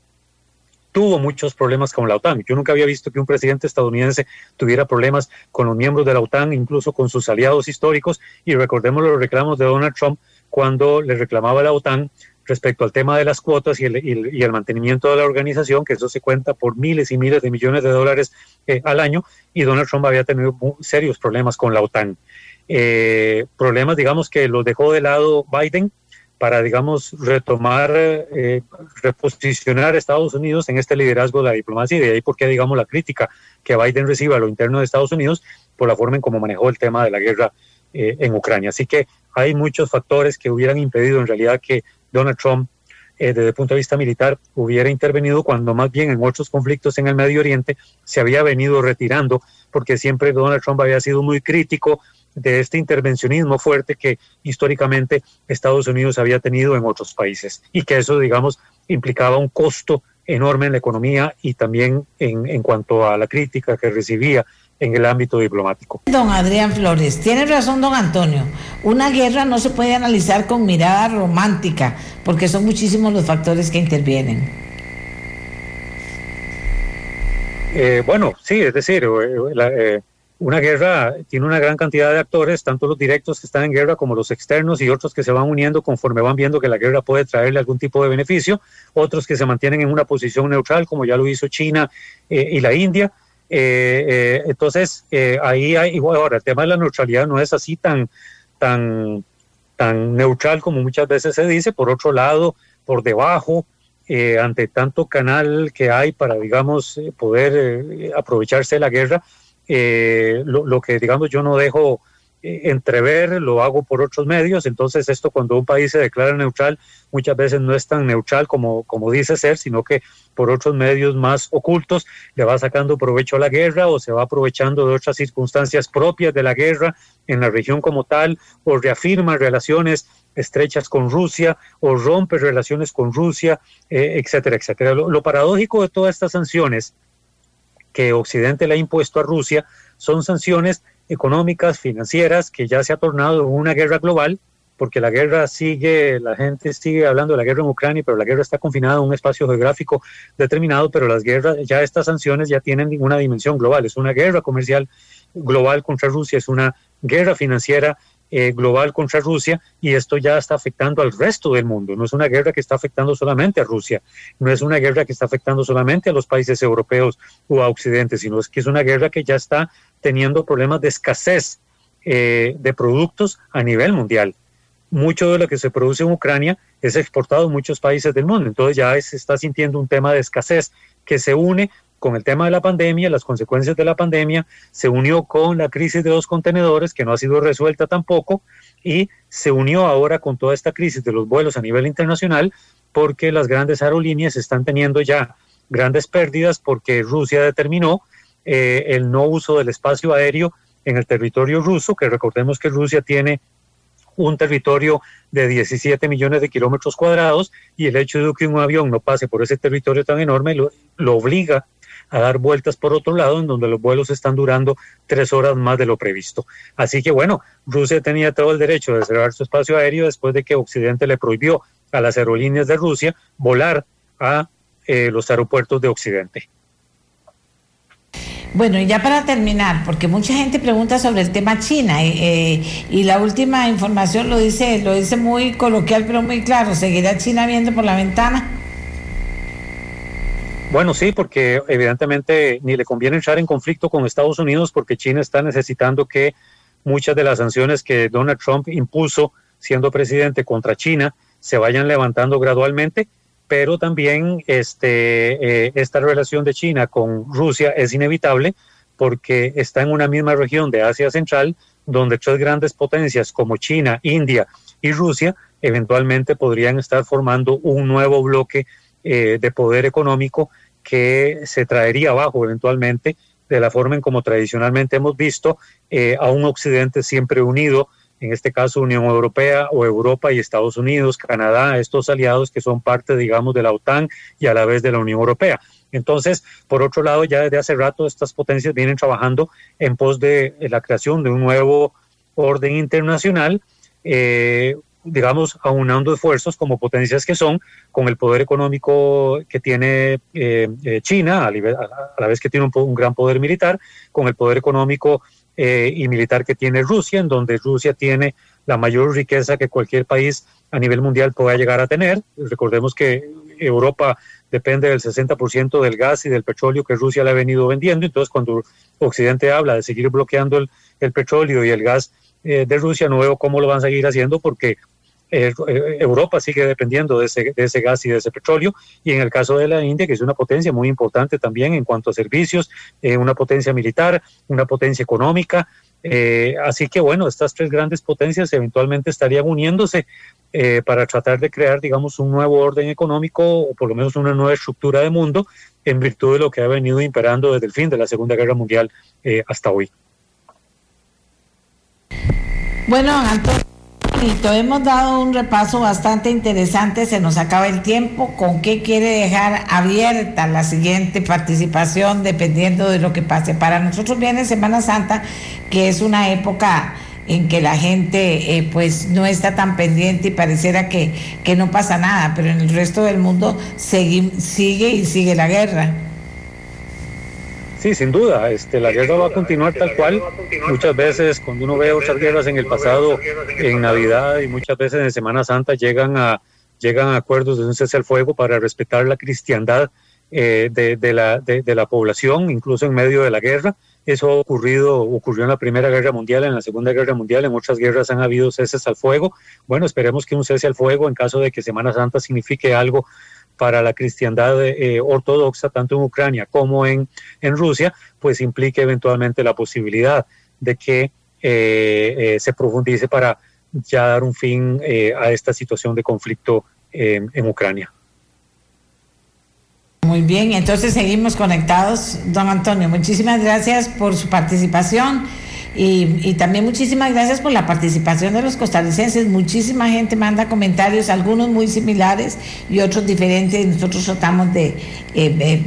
tuvo muchos problemas con la OTAN. Yo nunca había visto que un presidente estadounidense tuviera problemas con los miembros de la OTAN, incluso con sus aliados históricos. Y recordemos los reclamos de Donald Trump cuando le reclamaba a la OTAN respecto al tema de las cuotas y el, mantenimiento de la organización, que eso se cuenta por miles y miles de millones de dólares eh, al año, y Donald Trump había tenido serios problemas con la OTAN. Eh, problemas, digamos, que los dejó de lado Biden para, digamos, retomar, eh, reposicionar a Estados Unidos en este liderazgo de la diplomacia y de ahí porque, digamos, la crítica que Biden recibe a lo interno de Estados Unidos por la forma en cómo manejó el tema de la guerra en Ucrania. Así que hay muchos factores que hubieran impedido en realidad que Donald Trump, eh, desde el punto de vista militar, hubiera intervenido cuando más bien en otros conflictos en el Medio Oriente se había venido retirando, porque siempre Donald Trump había sido muy crítico de este intervencionismo fuerte que históricamente Estados Unidos había tenido en otros países y que eso, digamos, implicaba un costo enorme en la economía y también en, en cuanto a la crítica que recibía en el ámbito diplomático. Don Adrián Flores, tiene razón don Antonio, una guerra no se puede analizar con mirada romántica, porque son muchísimos los factores que intervienen. Eh, bueno, sí, es decir, eh, eh, una guerra tiene una gran cantidad de actores, tanto los directos que están en guerra como los externos y otros que se van uniendo conforme van viendo que la guerra puede traerle algún tipo de beneficio, otros que se mantienen en una posición neutral, como ya lo hizo China y la India eh, eh, entonces, eh, ahí hay, ahora, el tema de la neutralidad no es así tan, tan, tan neutral como muchas veces se dice. Por otro lado, por debajo, ante tanto canal que hay para, digamos, poder aprovecharse de la guerra, lo, lo, que, digamos, yo no dejo entrever, lo hago por otros medios. Entonces, esto cuando un país se declara neutral, muchas veces no es tan neutral como, como dice ser, sino que por otros medios más ocultos le va sacando provecho a la guerra o se va aprovechando de otras circunstancias propias de la guerra en la región como tal, o reafirma relaciones estrechas con Rusia o rompe relaciones con Rusia, eh, etcétera, etcétera. lo paradójico de todas estas sanciones que Occidente le ha impuesto a Rusia son sanciones económicas, financieras, que ya se ha tornado una guerra global, porque la guerra sigue, la gente sigue hablando de la guerra en Ucrania, pero la guerra está confinada a un espacio geográfico determinado, pero las guerras, ya estas sanciones ya tienen una dimensión global, es una guerra comercial global contra Rusia, es una guerra financiera eh, global contra Rusia y esto ya está afectando al resto del mundo. No es una guerra que está afectando solamente a Rusia, no es una guerra que está afectando solamente a los países europeos o a Occidente, sino es que es una guerra que ya está teniendo problemas de escasez eh, de productos a nivel mundial. Mucho de lo que se produce en Ucrania es exportado a muchos países del mundo, entonces ya se está sintiendo un tema de escasez que se une con el tema de la pandemia, las consecuencias de la pandemia, se unió con la crisis de los contenedores, que no ha sido resuelta tampoco, y se unió ahora con toda esta crisis de los vuelos a nivel internacional, porque las grandes aerolíneas están teniendo ya grandes pérdidas porque Rusia determinó eh, el no uso del espacio aéreo en el territorio ruso, que recordemos que Rusia tiene un territorio de 17 millones de kilómetros cuadrados y el hecho de que un avión no pase por ese territorio tan enorme lo, lo obliga a dar vueltas por otro lado, en donde los vuelos están durando tres horas más de lo previsto. Así que bueno, Rusia tenía todo el derecho de cerrar su espacio aéreo después de que Occidente le prohibió a las aerolíneas de Rusia volar a eh, los aeropuertos de Occidente. Bueno, y ya para terminar, porque mucha gente pregunta sobre el tema China eh, y la última información lo dice, lo dice muy coloquial pero muy claro, ¿seguirá China viendo por la ventana? Bueno, sí, porque evidentemente ni le conviene entrar en conflicto con Estados Unidos porque China está necesitando que muchas de las sanciones que Donald Trump impuso siendo presidente contra China se vayan levantando gradualmente, pero también este, eh, esta relación de China con Rusia es inevitable porque está en una misma región de Asia Central donde tres grandes potencias como China, India y Rusia eventualmente podrían estar formando un nuevo bloque eh, de poder económico que se traería abajo eventualmente de la forma en como tradicionalmente hemos visto eh, a un Occidente siempre unido en este caso Unión Europea o Europa y Estados Unidos, Canadá, estos aliados que son parte, digamos, de la OTAN y a la vez de la Unión Europea. Entonces, por otro lado, ya desde hace rato estas potencias vienen trabajando en pos de la creación de un nuevo orden internacional, eh, digamos, aunando esfuerzos como potencias que son, con el poder económico que tiene eh, eh, China, a, la vez que tiene un, un, gran poder militar, con el poder económico y militar que tiene Rusia, en donde Rusia tiene la mayor riqueza que cualquier país a nivel mundial pueda llegar a tener. Recordemos que Europa depende del 60% del gas y del petróleo que Rusia le ha venido vendiendo. Entonces, cuando Occidente habla de seguir bloqueando el, el petróleo y el gas eh, de Rusia, no veo cómo lo van a seguir haciendo porque eh, eh, Europa sigue dependiendo de ese, de ese, gas y de ese petróleo. Y en el caso de la India, que es una potencia muy importante también en cuanto a servicios, una potencia militar, una potencia económica. así que bueno, estas tres grandes potencias eventualmente estarían uniéndose eh, para tratar de crear, digamos, un nuevo orden económico o por lo menos una nueva estructura de mundo en virtud de lo que ha venido imperando desde el fin de la Segunda Guerra Mundial eh, hasta hoy. Bueno, Antonio, hemos dado un repaso bastante interesante, se nos acaba el tiempo. ¿Con qué quiere dejar abierta la siguiente participación dependiendo de lo que pase? Para nosotros viene Semana Santa, que es una época en que la gente eh, pues no está tan pendiente y pareciera que, que, no pasa nada, pero en el resto del mundo sigue, sigue y sigue la guerra. Sí, sin duda, este, la guerra va a continuar tal cual. Muchas veces cuando uno ve otras guerras en el pasado, en Navidad y muchas veces en Semana Santa llegan a, llegan a acuerdos de un cese al fuego para respetar la cristiandad eh, de, de, la, de, de, la población, incluso en medio de la guerra. Eso ha ocurrido, ocurrió en la Primera Guerra Mundial, en la Segunda Guerra Mundial, en otras guerras han habido ceses al fuego. Bueno, esperemos que un cese al fuego, en caso de que Semana Santa signifique algo para la cristiandad eh, ortodoxa, tanto en Ucrania como en, en Rusia, pues implique eventualmente la posibilidad de que eh, eh, se profundice para ya dar un fin a esta situación de conflicto en Ucrania. Muy bien, entonces seguimos conectados, don Antonio. Muchísimas gracias por su participación y, también muchísimas gracias por la participación de los costarricenses. Muchísima gente manda comentarios, algunos muy similares y otros diferentes. Nosotros tratamos de eh,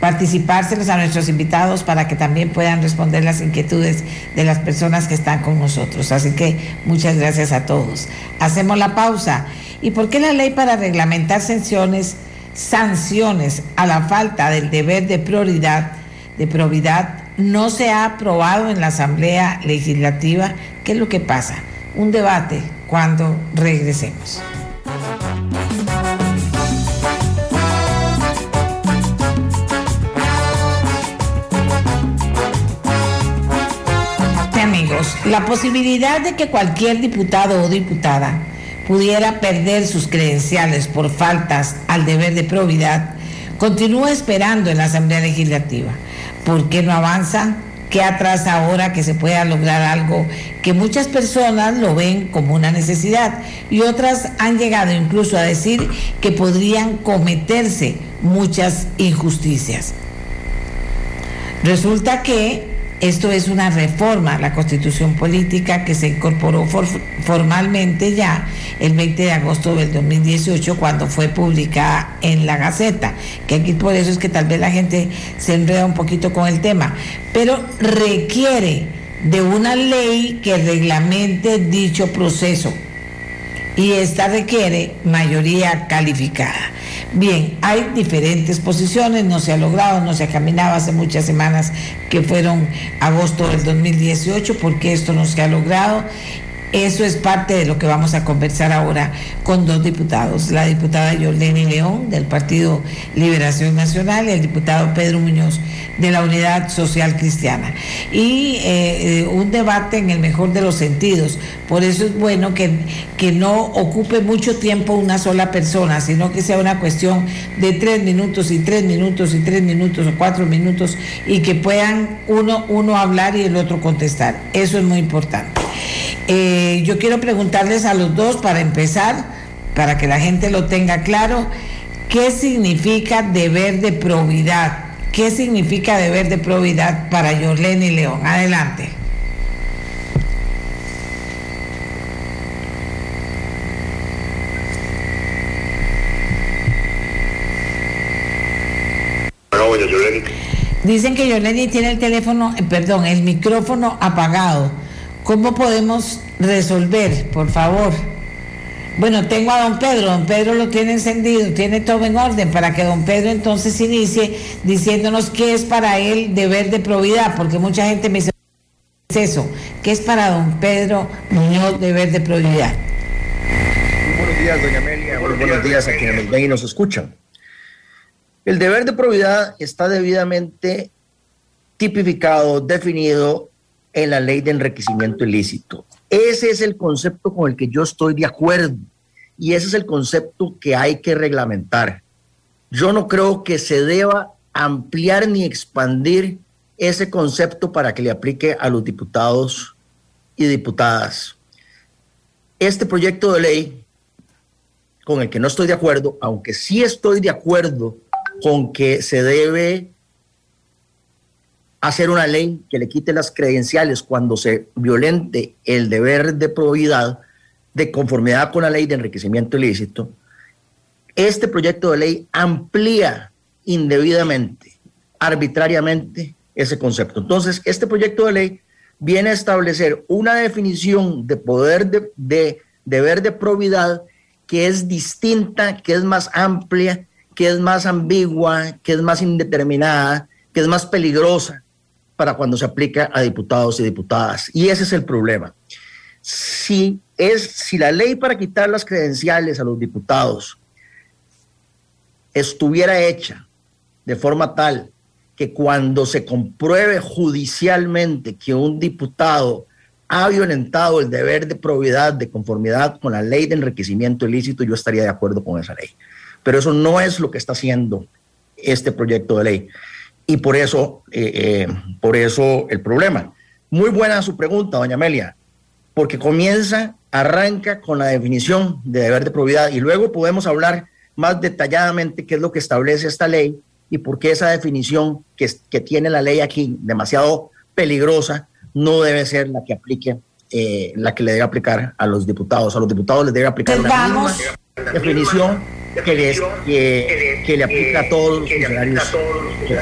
participárselos a nuestros invitados para que también puedan responder las inquietudes de las personas que están con nosotros. Así que muchas gracias a todos. Hacemos la pausa. ¿Y por qué la ley para reglamentar sanciones? sanciones a la falta del deber de prioridad, de probidad, no se ha aprobado en la Asamblea Legislativa. ¿Qué es lo que pasa? Un debate cuando regresemos. Amigos, la posibilidad de que cualquier diputado o diputada pudiera perder sus credenciales por faltas al deber de probidad, continúa esperando en la Asamblea Legislativa. ¿Por qué no avanza? ¿Qué atrasa ahora que se pueda lograr algo que muchas personas lo ven como una necesidad y otras han llegado incluso a decir que podrían cometerse muchas injusticias? Resulta que esto es una reforma a la constitución política que se incorporó formalmente ya el 20 de agosto del 2018 cuando fue publicada en la Gaceta, que aquí por eso es que tal vez la gente se enreda un poquito con el tema, pero requiere de una ley que reglamente dicho proceso y esta requiere mayoría calificada. Bien, hay diferentes posiciones, no se ha logrado, no se ha caminado. Hace muchas semanas que fueron agosto del 2018, porque esto no se ha logrado eso es parte de lo que vamos a conversar ahora con dos diputados, la diputada Yoleni León del Partido Liberación Nacional y el diputado Pedro Muñoz de la Unidad Social Cristiana. Y eh, un debate en el mejor de los sentidos. Por eso es bueno que, que no ocupe mucho tiempo una sola persona, sino que sea una cuestión de tres minutos y tres minutos y tres minutos o cuatro minutos y que puedan uno, uno hablar y el otro contestar. Eso es muy importante. Eh, yo quiero preguntarles a los dos para empezar, para que la gente lo tenga claro, ¿qué significa deber de probidad? ¿Qué significa deber de probidad para Yorlene y León? Adelante. Dicen que Yoleni tiene el teléfono, eh, perdón, el micrófono apagado. ¿Cómo podemos resolver, por favor? Bueno, tengo a don Pedro, don Pedro lo tiene encendido, tiene todo en orden para que don Pedro entonces inicie diciéndonos qué es para él deber de probidad, porque mucha gente me dice eso, qué es para don Pedro Muñoz deber de probidad. buenos días, doña Amelia, buenos, días a quienes nos ven y nos escuchan. El deber de probidad está debidamente tipificado, definido en la ley de enriquecimiento ilícito. Ese es el concepto con el que yo estoy de acuerdo y ese es el concepto que hay que reglamentar. Yo no creo que se deba ampliar ni expandir ese concepto para que le aplique a los diputados y diputadas. Este proyecto de ley, con el que no estoy de acuerdo, aunque sí estoy de acuerdo con que se debe hacer una ley que le quite las credenciales cuando se violente el deber de probidad de conformidad con la ley de enriquecimiento ilícito, este proyecto de ley amplía indebidamente, arbitrariamente ese concepto. Entonces, este proyecto de ley viene a establecer una definición de poder de, de deber de probidad que es distinta, que es más amplia, que es más ambigua, que es más indeterminada, que es más peligrosa para cuando se aplica a diputados y diputadas. Y ese es el problema. Si, es, si la ley para quitar las credenciales a los diputados estuviera hecha de forma tal que cuando se compruebe judicialmente que un diputado ha violentado el deber de probidad de conformidad con la ley de enriquecimiento ilícito, yo estaría de acuerdo con esa ley. Pero eso no es lo que está haciendo este proyecto de ley. Y por eso, eh, eh, por eso el problema. Muy buena su pregunta, doña Amelia, porque comienza, arranca con la definición de deber de probidad y luego podemos hablar más detalladamente qué es lo que establece esta ley y por qué esa definición que, que tiene la ley aquí, demasiado peligrosa, no debe ser la que aplique, eh, la que le debe aplicar a los diputados. A los diputados les debe aplicar la misma definición que, les, que, que, le aplica a todos los funcionarios del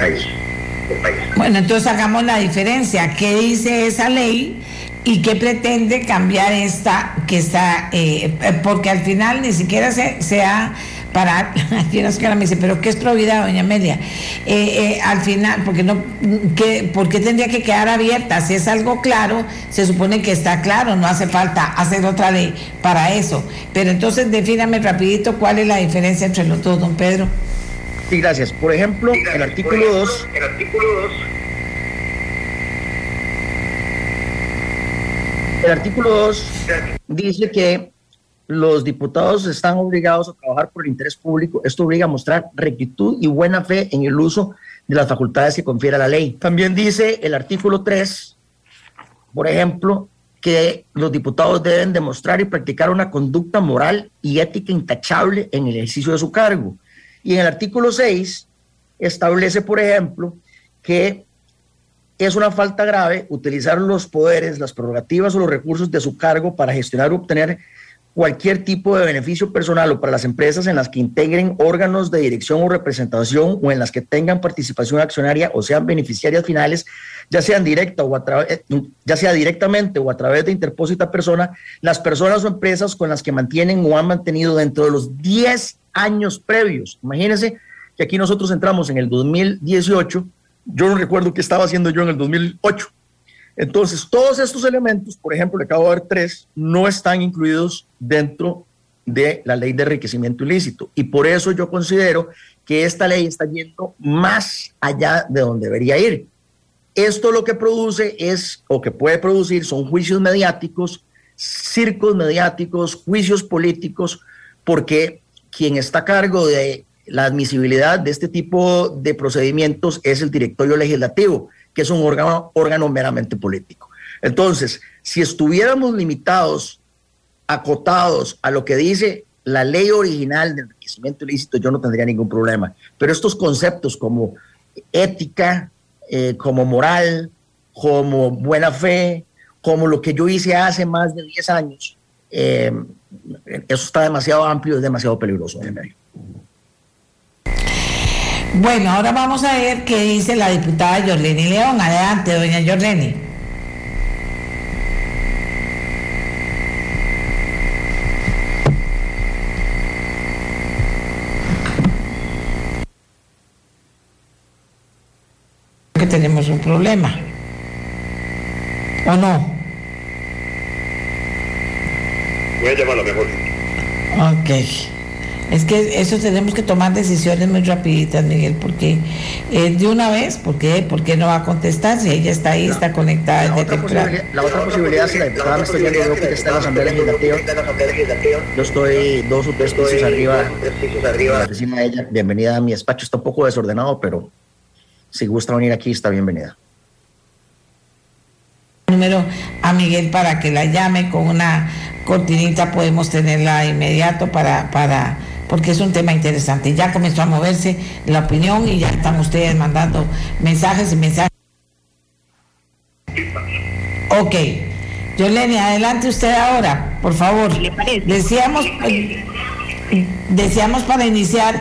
país. Bueno, entonces hagamos la diferencia. ¿Qué dice esa ley? ¿Y qué pretende cambiar esta que está? Eh, porque al final ni siquiera se, se ha para, tienes que me dice, pero ¿qué es probidad, doña Amelia? Eh, eh, al final, porque no, ¿qué, ¿por qué tendría que quedar abierta? Si es algo claro, se supone que está claro, no hace falta hacer otra ley para eso. Pero entonces defíname rapidito cuál es la diferencia entre los dos, don Pedro. Sí, gracias. Por ejemplo, el artículo 2. El artículo 2. El artículo 2 dice que los diputados están obligados a trabajar por el interés público. Esto obliga a mostrar rectitud y buena fe en el uso de las facultades que confiere la ley. También dice el artículo 3, por ejemplo, que los diputados deben demostrar y practicar una conducta moral y ética intachable en el ejercicio de su cargo. Y en el artículo 6 establece, por ejemplo, que es una falta grave utilizar los poderes, las prerrogativas o los recursos de su cargo para gestionar o obtener cualquier tipo de beneficio personal o para las empresas en las que integren órganos de dirección o representación o en las que tengan participación accionaria o sean beneficiarias finales, ya sean directa o través, ya sea directamente o a través de interpósita persona, las personas o empresas con las que mantienen o han mantenido dentro de los 10 años previos. Imagínense que aquí nosotros entramos en el 2018, yo no recuerdo qué estaba haciendo yo en el 2008 entonces, todos estos elementos, por ejemplo, le acabo de dar tres, no están incluidos dentro de la ley de enriquecimiento ilícito. Y por eso yo considero que esta ley está yendo más allá de donde debería ir. Esto lo que produce es, o que puede producir, son juicios mediáticos, circos mediáticos, juicios políticos, porque quien está a cargo de la admisibilidad de este tipo de procedimientos es el directorio legislativo que es un órgano, meramente político. Entonces, si estuviéramos limitados, acotados a lo que dice la ley original de enriquecimiento ilícito, yo no tendría ningún problema. Pero estos conceptos como ética, eh, como moral, como buena fe, como lo que yo hice hace más de 10 años, eh, eso está demasiado amplio, es demasiado peligroso. Bueno, ahora vamos a ver qué dice la diputada Yorleni León. Adelante, doña Yorleni. Que tenemos un problema. ¿O no? Voy a llamarla mejor. Ok. Es que eso tenemos que tomar decisiones muy rapiditas, Miguel, porque eh, de una vez, ¿por qué? ¿por qué no va a contestar si ella está ahí, está conectada La desde otra, temprano? la otra posibilidad, si la diputada me está viendo, que está en la Asamblea Legislativa. Yo estoy dos o tres pisos arriba oficina de ella. Bienvenida a mi despacho. Está un poco desordenado, pero si gusta venir aquí, está bienvenida. número a Miguel para que la llame con una cortinita, podemos tenerla inmediato para, para, porque es un tema interesante. Ya comenzó a moverse la opinión y ya están ustedes mandando mensajes y mensajes. Ok. Yolene, adelante usted ahora, por favor. ¿Le parece? Decíamos, decíamos para iniciar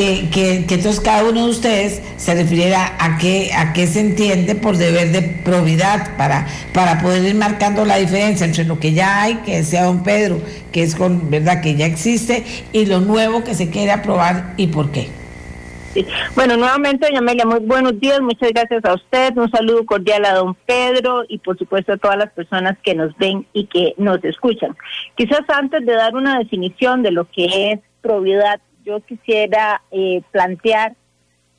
que, que, que entonces cada uno de ustedes se refiriera a qué, a qué se entiende por deber de probidad para, para poder ir marcando la diferencia entre lo que ya hay, que decía don Pedro, que es con verdad que ya existe, y lo nuevo que se quiere aprobar y por qué. Bueno, nuevamente, doña Amelia, muy buenos días, muchas gracias a usted, un saludo cordial a don Pedro y por supuesto a todas las personas que nos ven y que nos escuchan. Quizás antes de dar una definición de lo que es probidad, yo quisiera eh, plantear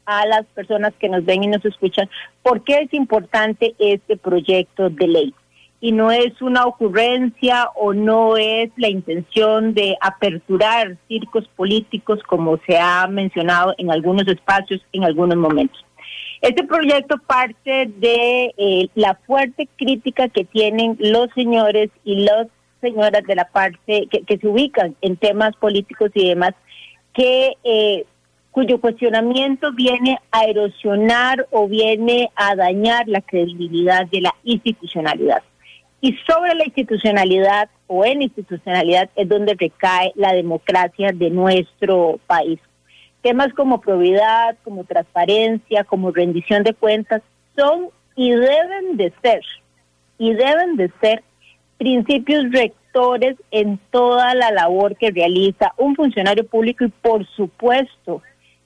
a las personas que nos ven y nos escuchan por qué es importante este proyecto de ley. Y no es una ocurrencia o no es la intención de aperturar circos políticos como se ha mencionado en algunos espacios en algunos momentos. Este proyecto parte de eh, la fuerte crítica que tienen los señores y las señoras de la parte que, que se ubican en temas políticos y demás, que eh, cuyo cuestionamiento viene a erosionar o viene a dañar la credibilidad de la institucionalidad. Y sobre la institucionalidad o en institucionalidad es donde recae la democracia de nuestro país. Temas como probidad, como transparencia, como rendición de cuentas son y deben de ser, y deben de ser principios rectores en toda la labor que realiza un funcionario público y por supuesto,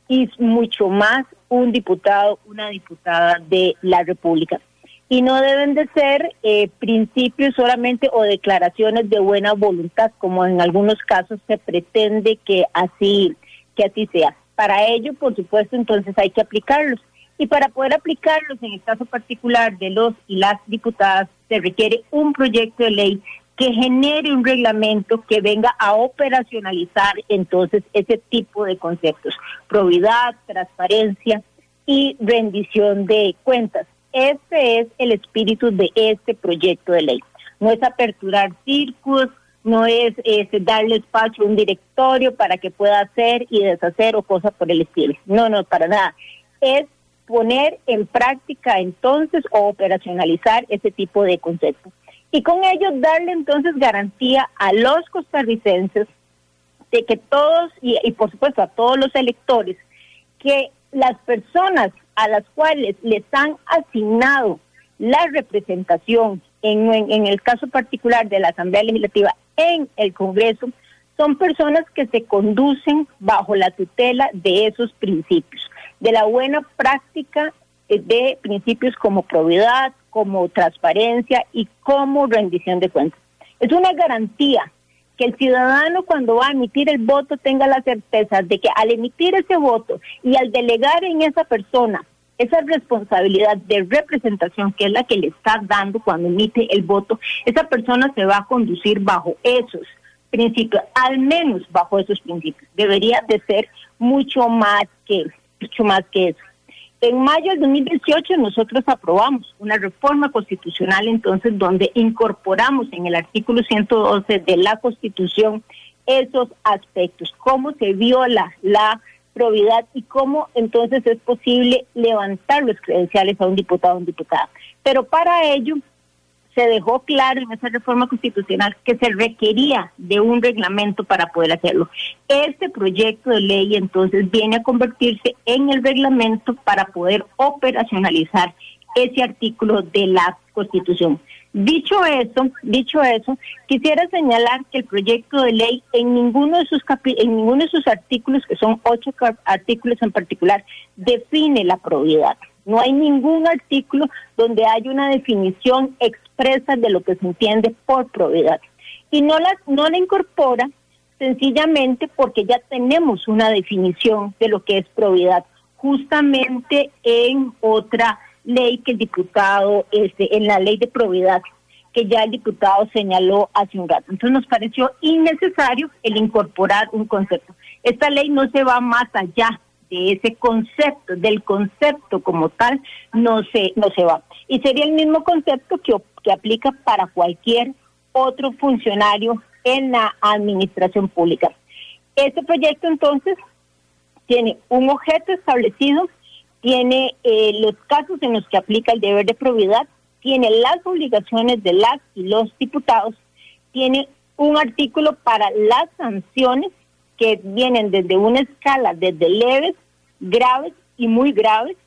y mucho más un diputado, una diputada de la República y no deben de ser eh, principios solamente o declaraciones de buena voluntad, como en algunos casos se pretende que así, que así sea. Para ello, por supuesto, entonces hay que aplicarlos. Y para poder aplicarlos, en el caso particular de los y las diputadas, se requiere un proyecto de ley que genere un reglamento que venga a operacionalizar entonces ese tipo de conceptos, probidad, transparencia y rendición de cuentas. Este es el espíritu de este proyecto de ley. No es aperturar circos, no es, es darle espacio a un directorio para que pueda hacer y deshacer o cosas por el estilo. No, no, para nada. Es poner en práctica entonces o operacionalizar ese tipo de conceptos. Y con ello darle entonces garantía a los costarricenses de que todos, y, por supuesto a todos los electores, que las personas a las cuales les han asignado la representación, en, en, en, el caso particular de la Asamblea Legislativa en el Congreso, son personas que se conducen bajo la tutela de esos principios, de la buena práctica de principios como probidad, como transparencia y como rendición de cuentas. Es una garantía que el ciudadano cuando va a emitir el voto tenga la certeza de que al emitir ese voto y al delegar en esa persona esa responsabilidad de representación que es la que le está dando cuando emite el voto, esa persona se va a conducir bajo esos principios, al menos bajo esos principios. Debería de ser mucho más que mucho más que eso. En mayo del 2018 nosotros aprobamos una reforma constitucional entonces donde incorporamos en el artículo 112 de la Constitución esos aspectos, cómo se viola la probidad y cómo entonces es posible levantar los credenciales a un diputado o un diputada. Pero para ello se dejó claro en esa reforma constitucional que se requería de un reglamento para poder hacerlo. Este proyecto de ley entonces viene a convertirse en el reglamento para poder operacionalizar ese artículo de la Constitución. Dicho eso, dicho eso, quisiera señalar que el proyecto de ley en ninguno de sus en ninguno de sus artículos, que son ocho artículos en particular, define la probidad. No hay ningún artículo donde haya una definición expresa de lo que se entiende por probidad. Y no la, no la incorpora sencillamente porque ya tenemos una definición de lo que es probidad, justamente en otra ley que el diputado, este, en la ley de probidad, que ya el diputado señaló hace un rato. Entonces nos pareció innecesario el incorporar un concepto. Esta ley no se va más allá de ese concepto, del concepto como tal, no se, no se va. Y sería el mismo concepto que, que aplica para cualquier otro funcionario en la administración pública. Este proyecto entonces tiene un objeto establecido, tiene eh, los casos en los que aplica el deber de probidad, tiene las obligaciones de las y los diputados, tiene un artículo para las sanciones que vienen desde una escala desde leves, graves y muy graves,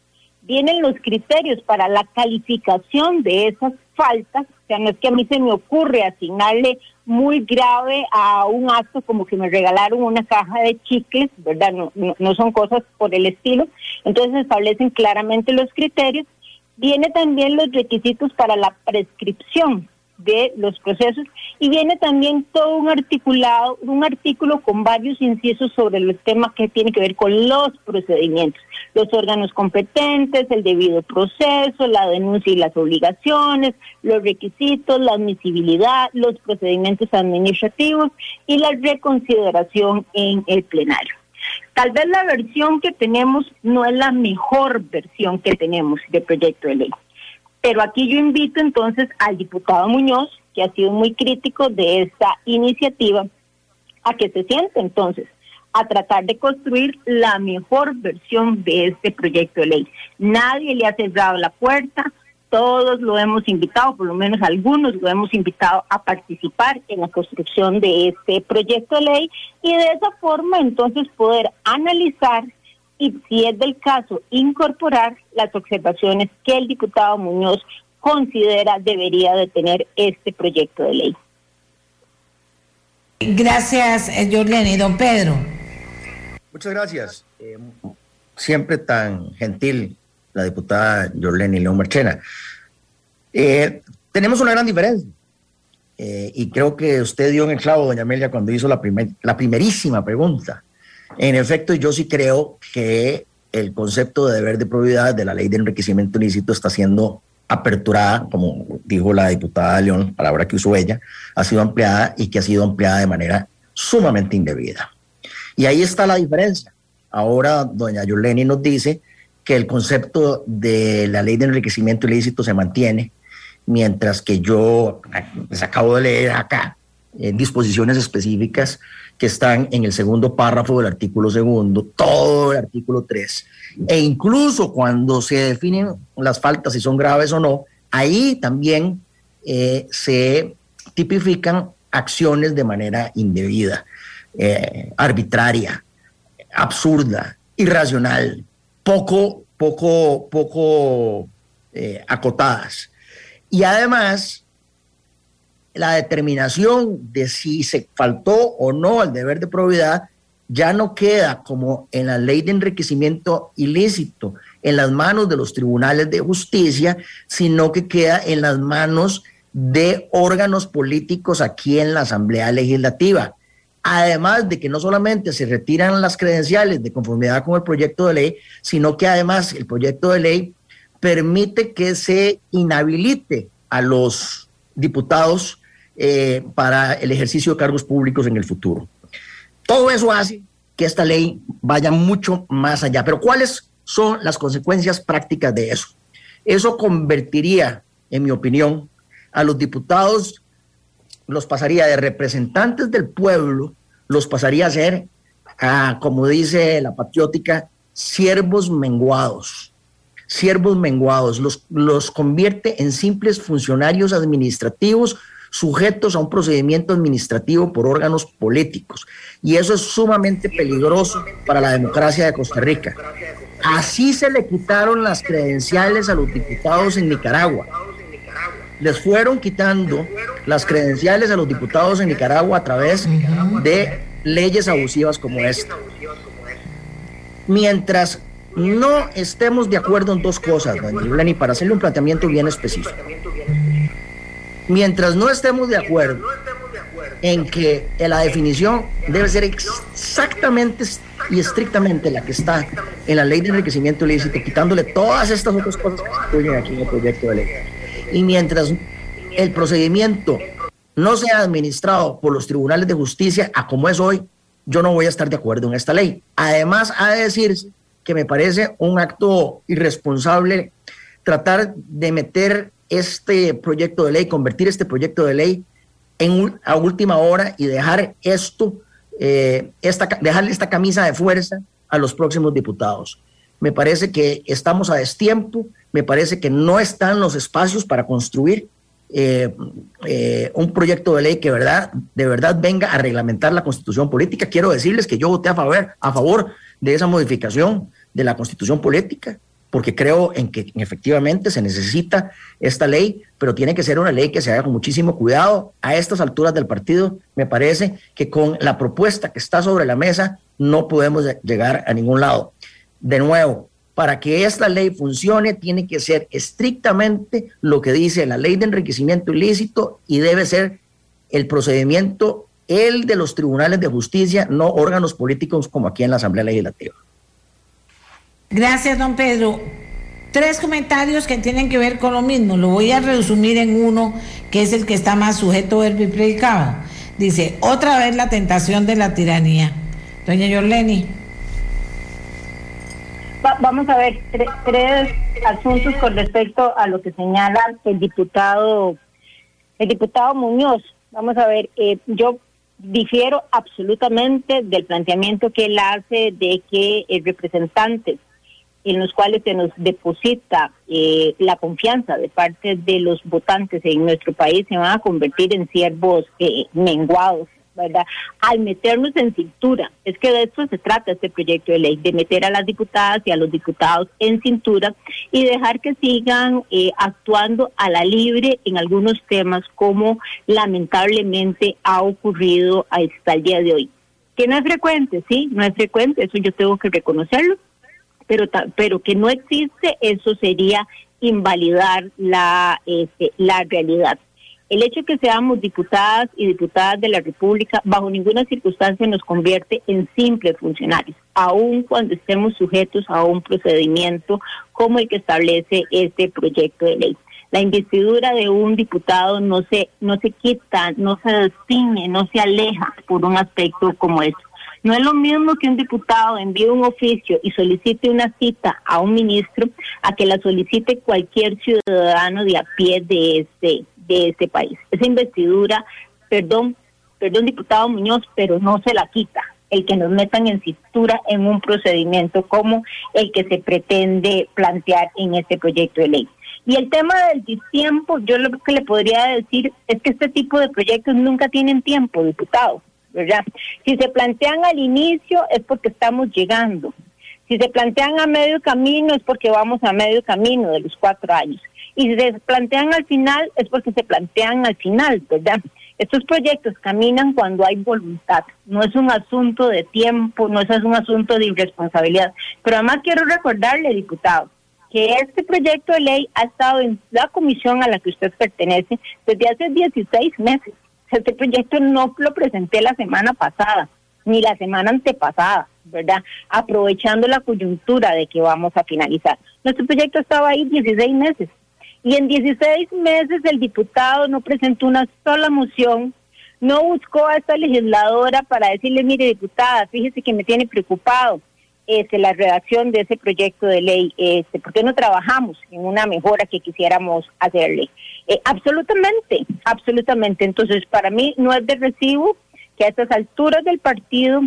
vienen los criterios para la calificación de esas faltas, o sea, no es que a mí se me ocurre asignarle muy grave a un acto como que me regalaron una caja de chicles, ¿verdad? No, no, son cosas por el estilo. Entonces establecen claramente los criterios. Viene también los requisitos para la prescripción, de los procesos. Y viene también todo un articulado, un artículo con varios incisos sobre los temas que tienen que ver con los procedimientos, los órganos competentes, el debido proceso, la denuncia y las obligaciones, los requisitos, la admisibilidad, los procedimientos administrativos y la reconsideración en el plenario. Tal vez la versión que tenemos no es la mejor versión que tenemos de proyecto de ley pero aquí yo invito entonces al diputado Muñoz, que ha sido muy crítico de esta iniciativa, a que se siente entonces a tratar de construir la mejor versión de este proyecto de ley. Nadie le ha cerrado la puerta, todos lo hemos invitado, por lo menos algunos lo hemos invitado a participar en la construcción de este proyecto de ley y de esa forma entonces poder analizar y, si es del caso, incorporar las observaciones que el diputado Muñoz considera debería de tener este proyecto de ley. Gracias, Jorlene. Don Pedro. Muchas gracias. Eh, siempre tan gentil la diputada Jorlene León Marchena. Eh, tenemos una gran diferencia. Eh, y creo que usted dio en el clavo, doña Amelia, cuando hizo la, la primerísima pregunta. En efecto, yo sí creo que el concepto de deber de probidad de la ley de enriquecimiento ilícito está siendo aperturada, como dijo la diputada León, palabra que usó ella, ha sido ampliada y que ha sido ampliada de manera sumamente indebida. Y ahí está la diferencia. Ahora doña Yoleni nos dice que el concepto de la ley de enriquecimiento ilícito se mantiene, mientras que yo les acabo de leer acá en disposiciones específicas que están en el segundo párrafo del artículo segundo, todo el artículo 3, e incluso cuando se definen las faltas, si son graves o no, ahí también eh, se tipifican acciones de manera indebida, eh, arbitraria, absurda, irracional, poco, poco, poco eh, acotadas. Y además, la determinación de si se faltó o no al deber de probidad ya no queda como en la ley de enriquecimiento ilícito en las manos de los tribunales de justicia, sino que queda en las manos de órganos políticos aquí en la Asamblea Legislativa. Además de que no solamente se retiran las credenciales de conformidad con el proyecto de ley, sino que además el proyecto de ley permite que se inhabilite a los diputados eh, para el ejercicio de cargos públicos en el futuro. Todo eso hace que esta ley vaya mucho más allá. Pero ¿cuáles son las consecuencias prácticas de eso? Eso convertiría, en mi opinión, a los diputados, los pasaría de representantes del pueblo, los pasaría a ser, como dice la patriótica, siervos menguados. siervos menguados, los, los convierte en simples funcionarios administrativos sujetos a un procedimiento administrativo por órganos políticos. Y eso es sumamente peligroso para la democracia de Costa Rica. Así se le quitaron las credenciales a los diputados en Nicaragua. Les fueron quitando las credenciales a los diputados en Nicaragua a través de leyes abusivas como esta. Mientras no estemos de acuerdo en dos cosas, doña para hacerle un planteamiento bien específico. Mientras no estemos de acuerdo en que la definición debe ser exactamente y estrictamente la que está en la ley de enriquecimiento ilícito, quitándole todas estas otras cosas que se incluyen aquí en el proyecto de ley. Y mientras el procedimiento no sea administrado por los tribunales de justicia a como es hoy, yo no voy a estar de acuerdo en esta ley. Además, ha de decirse que me parece un acto irresponsable tratar de meter este proyecto de ley, convertir este proyecto de ley en a última hora y dejar esto, eh, esta, dejarle esta camisa de fuerza a los próximos diputados. Me parece que estamos a destiempo, me parece que no están los espacios para construir eh, eh, un proyecto de ley que verdad, de verdad venga a reglamentar la constitución política. Quiero decirles que yo voté a favor, a favor de esa modificación de la constitución política porque creo en que efectivamente se necesita esta ley, pero tiene que ser una ley que se haga con muchísimo cuidado. A estas alturas del partido, me parece que con la propuesta que está sobre la mesa no podemos llegar a ningún lado. De nuevo, para que esta ley funcione, tiene que ser estrictamente lo que dice la ley de enriquecimiento ilícito y debe ser el procedimiento el de los tribunales de justicia, no órganos políticos como aquí en la Asamblea Legislativa. Gracias, don Pedro. Tres comentarios que tienen que ver con lo mismo. Lo voy a resumir en uno, que es el que está más sujeto verbo y predicado. Dice, otra vez la tentación de la tiranía. Doña Yorleni. vamos a ver tres asuntos con respecto a lo que señala el diputado, el diputado Muñoz. Vamos a ver, eh, yo difiero absolutamente del planteamiento que él hace de que el representante en los cuales se nos deposita eh, la confianza de parte de los votantes en nuestro país se van a convertir en siervos eh, menguados, ¿verdad? Al meternos en cintura, es que de eso se trata este proyecto de ley, de meter a las diputadas y a los diputados en cintura y dejar que sigan eh, actuando a la libre en algunos temas como lamentablemente ha ocurrido hasta el día de hoy. Que no es frecuente, sí, no es frecuente, eso yo tengo que reconocerlo, pero, pero que no existe, eso sería invalidar la, este, la realidad. El hecho de que seamos diputadas y diputadas de la República bajo ninguna circunstancia nos convierte en simples funcionarios, aun cuando estemos sujetos a un procedimiento como el que establece este proyecto de ley. La investidura de un diputado no se, no se quita, no se distingue, no se aleja por un aspecto como este. No es lo mismo que un diputado envíe un oficio y solicite una cita a un ministro a que la solicite cualquier ciudadano de a pie de este, de este país. Esa investidura, perdón, perdón diputado Muñoz, pero no se la quita el que nos metan en cintura en un procedimiento como el que se pretende plantear en este proyecto de ley. Y el tema del tiempo, yo lo que le podría decir es que este tipo de proyectos nunca tienen tiempo, diputado. ¿Verdad? Si se plantean al inicio es porque estamos llegando. Si se plantean a medio camino es porque vamos a medio camino de los cuatro años. Y si se plantean al final es porque se plantean al final, ¿verdad? Estos proyectos caminan cuando hay voluntad. No es un asunto de tiempo, no es un asunto de irresponsabilidad. Pero además quiero recordarle, diputado, que este proyecto de ley ha estado en la comisión a la que usted pertenece desde hace 16 meses. Este proyecto no lo presenté la semana pasada, ni la semana antepasada, ¿verdad? Aprovechando la coyuntura de que vamos a finalizar. Nuestro proyecto estaba ahí 16 meses. Y en 16 meses el diputado no presentó una sola moción, no buscó a esta legisladora para decirle, mire diputada, fíjese que me tiene preocupado este, la redacción de ese proyecto de ley, este, ¿por qué no trabajamos en una mejora que quisiéramos hacerle? Eh, absolutamente, absolutamente. Entonces, para mí no es de recibo que a estas alturas del partido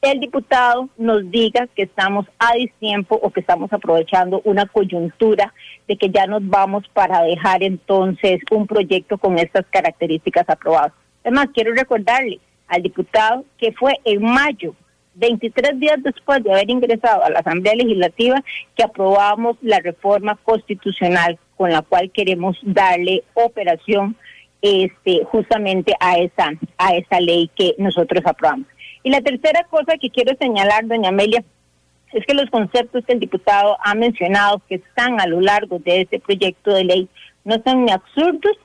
el diputado nos diga que estamos a distiempo o que estamos aprovechando una coyuntura de que ya nos vamos para dejar entonces un proyecto con estas características aprobadas. Además, quiero recordarle al diputado que fue en mayo 23 días después de haber ingresado a la Asamblea Legislativa que aprobamos la reforma constitucional con la cual queremos darle operación este justamente a esa a esa ley que nosotros aprobamos. Y la tercera cosa que quiero señalar, doña Amelia, es que los conceptos que el diputado ha mencionado que están a lo largo de este proyecto de ley no son ni absurdos,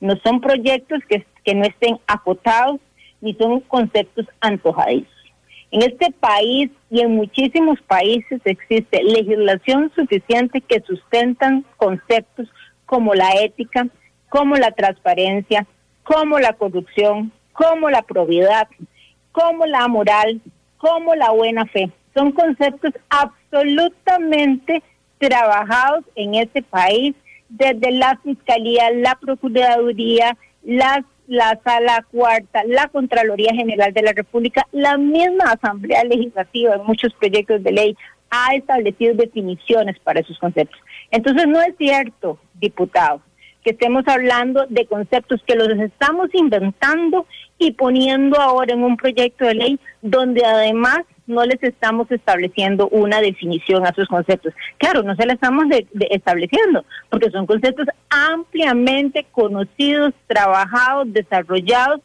no son proyectos que, que no estén acotados, ni son conceptos antojadizos. En este país y en muchísimos países existe legislación suficiente que sustentan conceptos como la ética, como la transparencia, como la corrupción, como la probidad, como la moral, como la buena fe. Son conceptos absolutamente trabajados en este país desde la Fiscalía, la Procuraduría, las, la Sala Cuarta, la Contraloría General de la República, la misma Asamblea Legislativa en muchos proyectos de ley ha establecido definiciones para esos conceptos. Entonces no es cierto, diputado, que estemos hablando de conceptos que los estamos inventando y poniendo ahora en un proyecto de ley donde además no les estamos estableciendo una definición a sus conceptos. Claro, no se la estamos estableciendo, porque son conceptos ampliamente conocidos, trabajados, desarrollados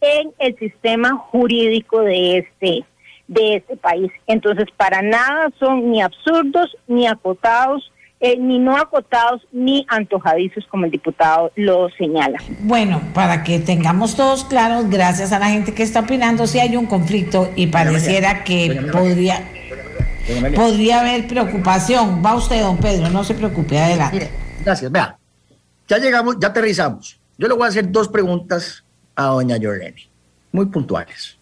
en el sistema jurídico de este de este país. Entonces, para nada son ni absurdos ni acotados eh, ni no acotados ni antojadizos, como el diputado lo señala. Bueno, para que tengamos todos claros, gracias a la gente que está opinando, si hay un conflicto y pareciera que podría, podría haber preocupación. Va usted, don Pedro, no se preocupe, adelante. gracias, vea, ya llegamos, ya aterrizamos. Yo le voy a hacer dos preguntas a doña Yorlene, muy puntuales.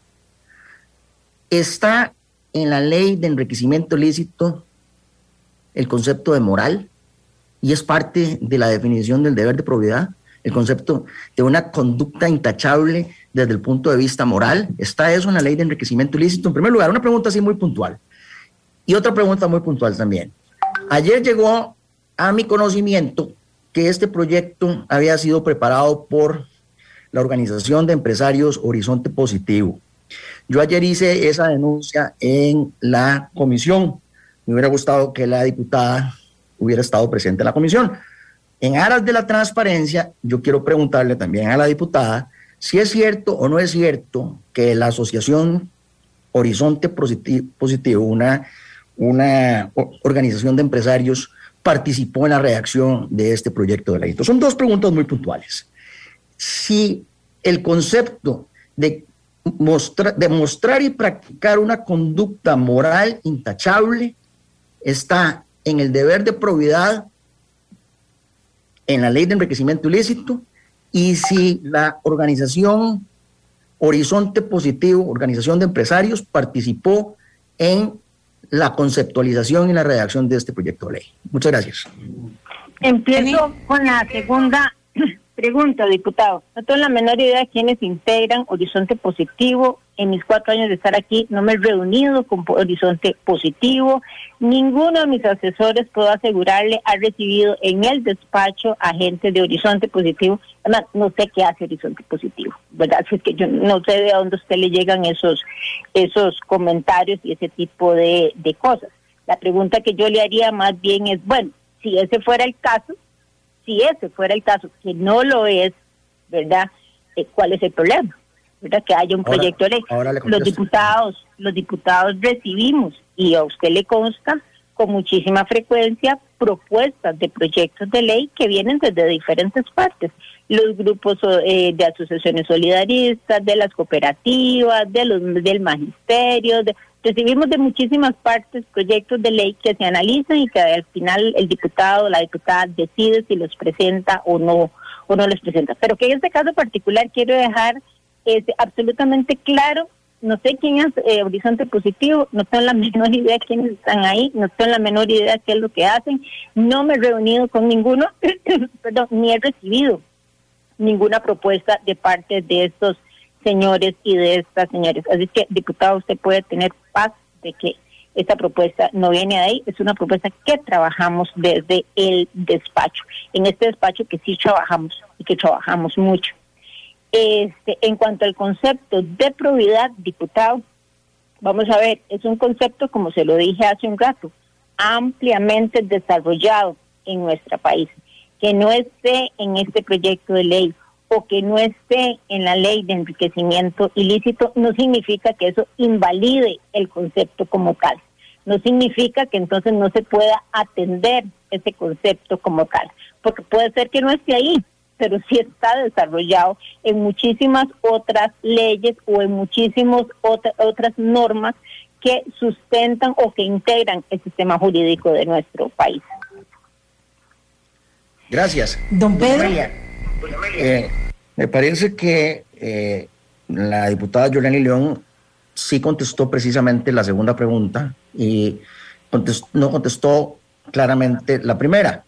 ¿Está en la ley de enriquecimiento lícito el concepto de moral y es parte de la definición del deber de probidad, el concepto de una conducta intachable desde el punto de vista moral. ¿Está eso en la ley de enriquecimiento ilícito? En primer lugar, una pregunta así muy puntual. Y otra pregunta muy puntual también. Ayer llegó a mi conocimiento que este proyecto había sido preparado por la Organización de Empresarios Horizonte Positivo. Yo ayer hice esa denuncia en la comisión me hubiera gustado que la diputada hubiera estado presente en la comisión. En aras de la transparencia, yo quiero preguntarle también a la diputada si es cierto o no es cierto que la asociación Horizonte Positivo, una, una organización de empresarios, participó en la redacción de este proyecto de ley. son dos preguntas muy puntuales. Si el concepto de, de mostrar y practicar una conducta moral intachable está en el deber de probidad, en la ley de enriquecimiento ilícito, y si la organización Horizonte Positivo, organización de empresarios, participó en la conceptualización y la redacción de este proyecto de ley. Muchas gracias. Empiezo con la segunda Pregunta, diputado. No tengo la menor idea de quiénes integran Horizonte Positivo. En mis cuatro años de estar aquí no me he reunido con Horizonte Positivo. Ninguno de mis asesores, puedo asegurarle, ha recibido en el despacho a gente de Horizonte Positivo. Además, no sé qué hace Horizonte Positivo, ¿verdad? es que yo no sé de dónde usted le llegan esos, esos comentarios y ese tipo de, de cosas. La pregunta que yo le haría más bien es, bueno, si ese fuera el caso, si ese fuera el caso, que no lo es, ¿verdad? Eh, ¿Cuál es el problema? ¿Verdad? Que haya un proyecto de ley. Los diputados, los diputados recibimos, y a usted le consta, con muchísima frecuencia propuestas de proyectos de ley que vienen desde diferentes partes. Los grupos eh, de asociaciones solidaristas, de las cooperativas, de los, del magisterio, de, Recibimos de muchísimas partes proyectos de ley que se analizan y que al final el diputado o la diputada decide si los presenta o no o no los presenta. Pero que en este caso particular quiero dejar este, absolutamente claro, no sé quién es eh, Horizonte Positivo, no tengo la menor idea quiénes están ahí, no tengo la menor idea qué es lo que hacen, no me he reunido con ninguno, perdón, ni he recibido ninguna propuesta de parte de estos señores y de estas señores. Así que, diputado, usted puede tener paz de que esta propuesta no viene de ahí, es una propuesta que trabajamos desde el despacho. En este despacho que sí trabajamos y que trabajamos mucho. Este, en cuanto al concepto de probidad, diputado, vamos a ver, es un concepto, como se lo dije hace un rato, ampliamente desarrollado en nuestro país. Que no esté en este proyecto de ley o que no esté en la ley de enriquecimiento ilícito no significa que eso invalide el concepto como tal. No significa que entonces no se pueda atender ese concepto como tal, porque puede ser que no esté ahí, pero sí está desarrollado en muchísimas otras leyes o en muchísimas otras normas que sustentan o que integran el sistema jurídico de nuestro país. Gracias. Don Pedro. Eh, me parece que eh, la diputada Yolani León sí contestó precisamente la segunda pregunta y no contestó claramente la primera.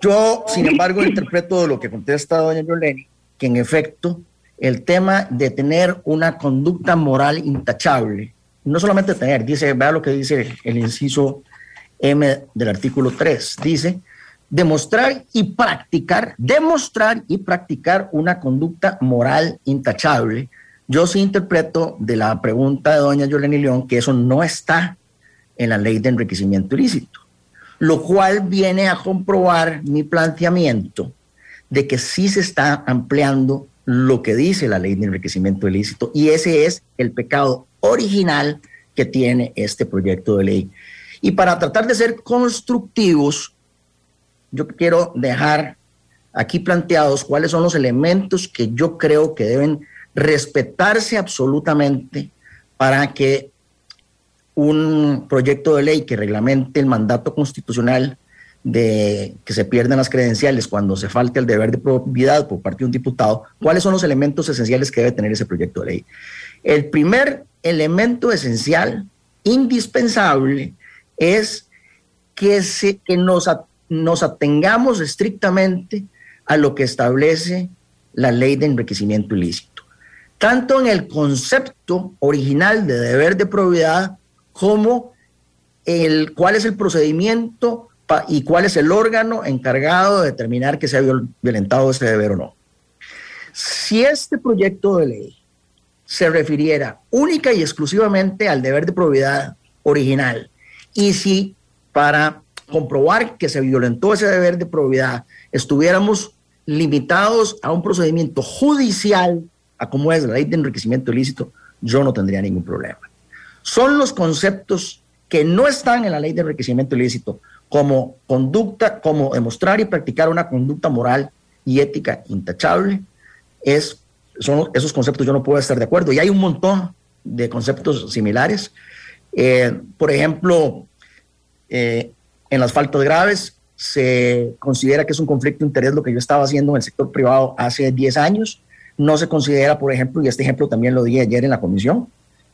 Yo, sin embargo, interpreto de lo que contesta doña Yoleni, que en efecto el tema de tener una conducta moral intachable, no solamente tener, dice, vea lo que dice el inciso M del artículo 3, dice, demostrar y practicar, demostrar y practicar una conducta moral intachable. Yo sí interpreto de la pregunta de doña Yoleni León que eso no está en la ley de enriquecimiento ilícito lo cual viene a comprobar mi planteamiento de que sí se está ampliando lo que dice la ley de enriquecimiento ilícito y ese es el pecado original que tiene este proyecto de ley. Y para tratar de ser constructivos, yo quiero dejar aquí planteados cuáles son los elementos que yo creo que deben respetarse absolutamente para que un proyecto de ley que reglamente el mandato constitucional de que se pierdan las credenciales cuando se falte el deber de probidad por parte de un diputado, ¿cuáles son los elementos esenciales que debe tener ese proyecto de ley? El primer elemento esencial, indispensable, es que, se, que nos, nos atengamos estrictamente a lo que establece la ley de enriquecimiento ilícito. Tanto en el concepto original de deber de probidad como el, cuál es el procedimiento y cuál es el órgano encargado de determinar que se ha violentado ese deber o no. Si este proyecto de ley se refiriera única y exclusivamente al deber de probidad original y si para comprobar que se violentó ese deber de probidad estuviéramos limitados a un procedimiento judicial, a como es la ley de enriquecimiento ilícito, yo no tendría ningún problema son los conceptos que no están en la ley de enriquecimiento ilícito, como conducta, como demostrar y practicar una conducta moral y ética intachable, es, son esos conceptos yo no puedo estar de acuerdo. Y hay un montón de conceptos similares. Eh, por ejemplo, eh, en las faltas graves se considera que es un conflicto de interés lo que yo estaba haciendo en el sector privado hace 10 años. No se considera, por ejemplo, y este ejemplo también lo di ayer en la comisión,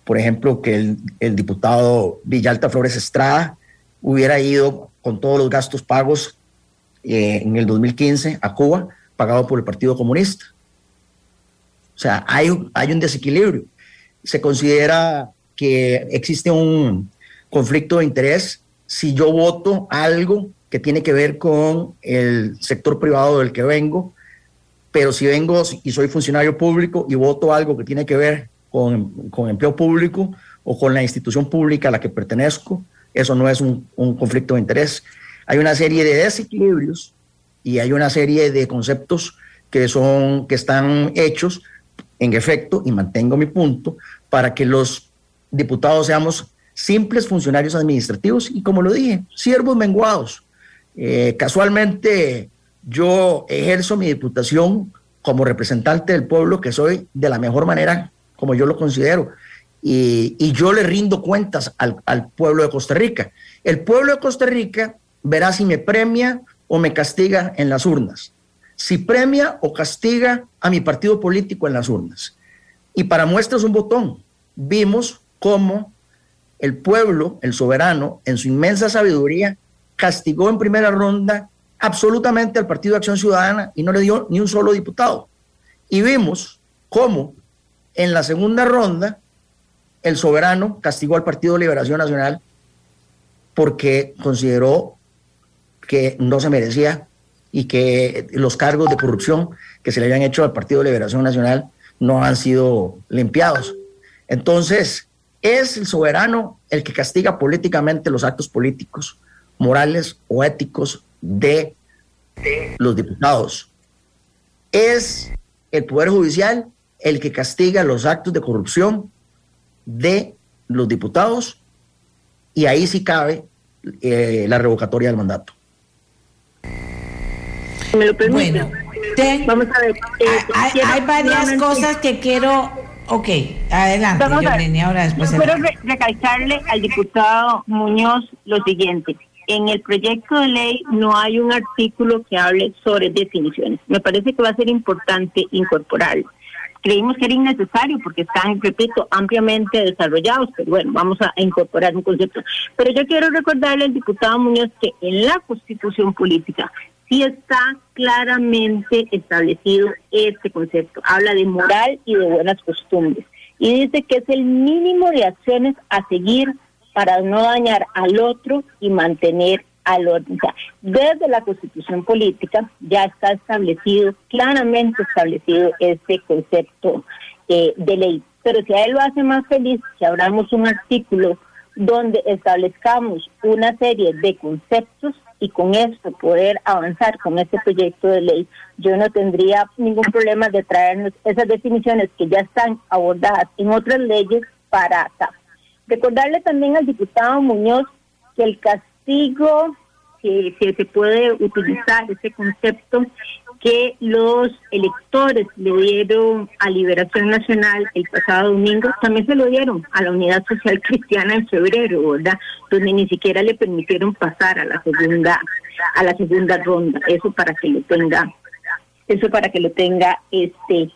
por ejemplo, que el, diputado Villalta Flores Estrada hubiera ido con todos los gastos pagos eh, en el 2015 a Cuba, pagado por el Partido Comunista. O sea, hay hay un desequilibrio. Se considera que existe un conflicto de interés si yo voto algo que tiene que ver con el sector privado del que vengo, pero si vengo y soy funcionario público y voto algo que tiene que ver con, con, empleo público o con la institución pública a la que pertenezco. Eso no es un, un conflicto de interés. Hay una serie de desequilibrios y hay una serie de conceptos que, son, que están hechos, en efecto, y mantengo mi punto, para que los diputados seamos simples funcionarios administrativos y, como lo dije, siervos menguados. Eh, casualmente, yo ejerzo mi diputación como representante del pueblo que soy de la mejor manera como yo lo considero. Y, yo le rindo cuentas al, al, pueblo de Costa Rica. El pueblo de Costa Rica verá si me premia o me castiga en las urnas. Si premia o castiga a mi partido político en las urnas. Y para muestras un botón, vimos cómo el pueblo, el soberano, en su inmensa sabiduría, castigó en primera ronda absolutamente al Partido de Acción Ciudadana y no le dio ni un solo diputado. Y vimos cómo en la segunda ronda, el soberano castigó al Partido de Liberación Nacional porque consideró que no se merecía y que los cargos de corrupción que se le habían hecho al Partido de Liberación Nacional no han sido limpiados. Entonces, es el soberano el que castiga políticamente los actos políticos, morales o éticos de los diputados. Es el Poder Judicial el que castiga los actos de corrupción de los diputados y ahí sí cabe eh, la revocatoria del mandato. ¿Me lo bueno, vamos a ver. Eh, hay, varias cosas que quiero. Ok, adelante, ahora después. quiero recalcarle al diputado Muñoz lo siguiente. En el proyecto de ley no hay un artículo que hable sobre definiciones. Me parece que va a ser importante incorporarlo creímos que era innecesario porque están, repito, ampliamente desarrollados, pero bueno, vamos a incorporar un concepto. Pero yo quiero recordarle al diputado Muñoz que en la constitución política sí está claramente establecido este concepto. Habla de moral y de buenas costumbres. Y dice que es el mínimo de acciones a seguir para no dañar al otro y mantener desde la constitución política ya está establecido, claramente establecido este concepto eh, de ley. Pero si a él lo hace más feliz, si abramos un artículo donde establezcamos una serie de conceptos y con esto poder avanzar con este proyecto de ley, yo no tendría ningún problema de traernos esas definiciones que ya están abordadas en otras leyes para acá. Recordarle también al diputado Muñoz que el castigo que, se puede utilizar ese concepto que los electores le dieron a Liberación Nacional el pasado domingo, también se lo dieron a la Unidad Social Cristiana en febrero, ¿verdad? Donde ni siquiera le permitieron pasar a la segunda a la segunda ronda. Eso para que lo tenga, eso para que lo tenga este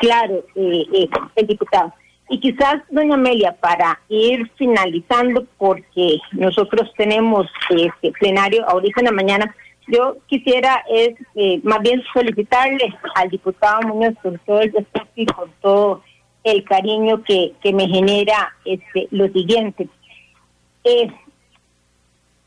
claro eh, eh, el diputado. Y quizás, doña Amelia, para ir finalizando, porque nosotros tenemos este plenario ahorita en la mañana, yo quisiera es eh, más bien solicitarle al diputado Muñoz con todo el respeto y con todo el cariño que, que me genera este lo siguiente. Eh,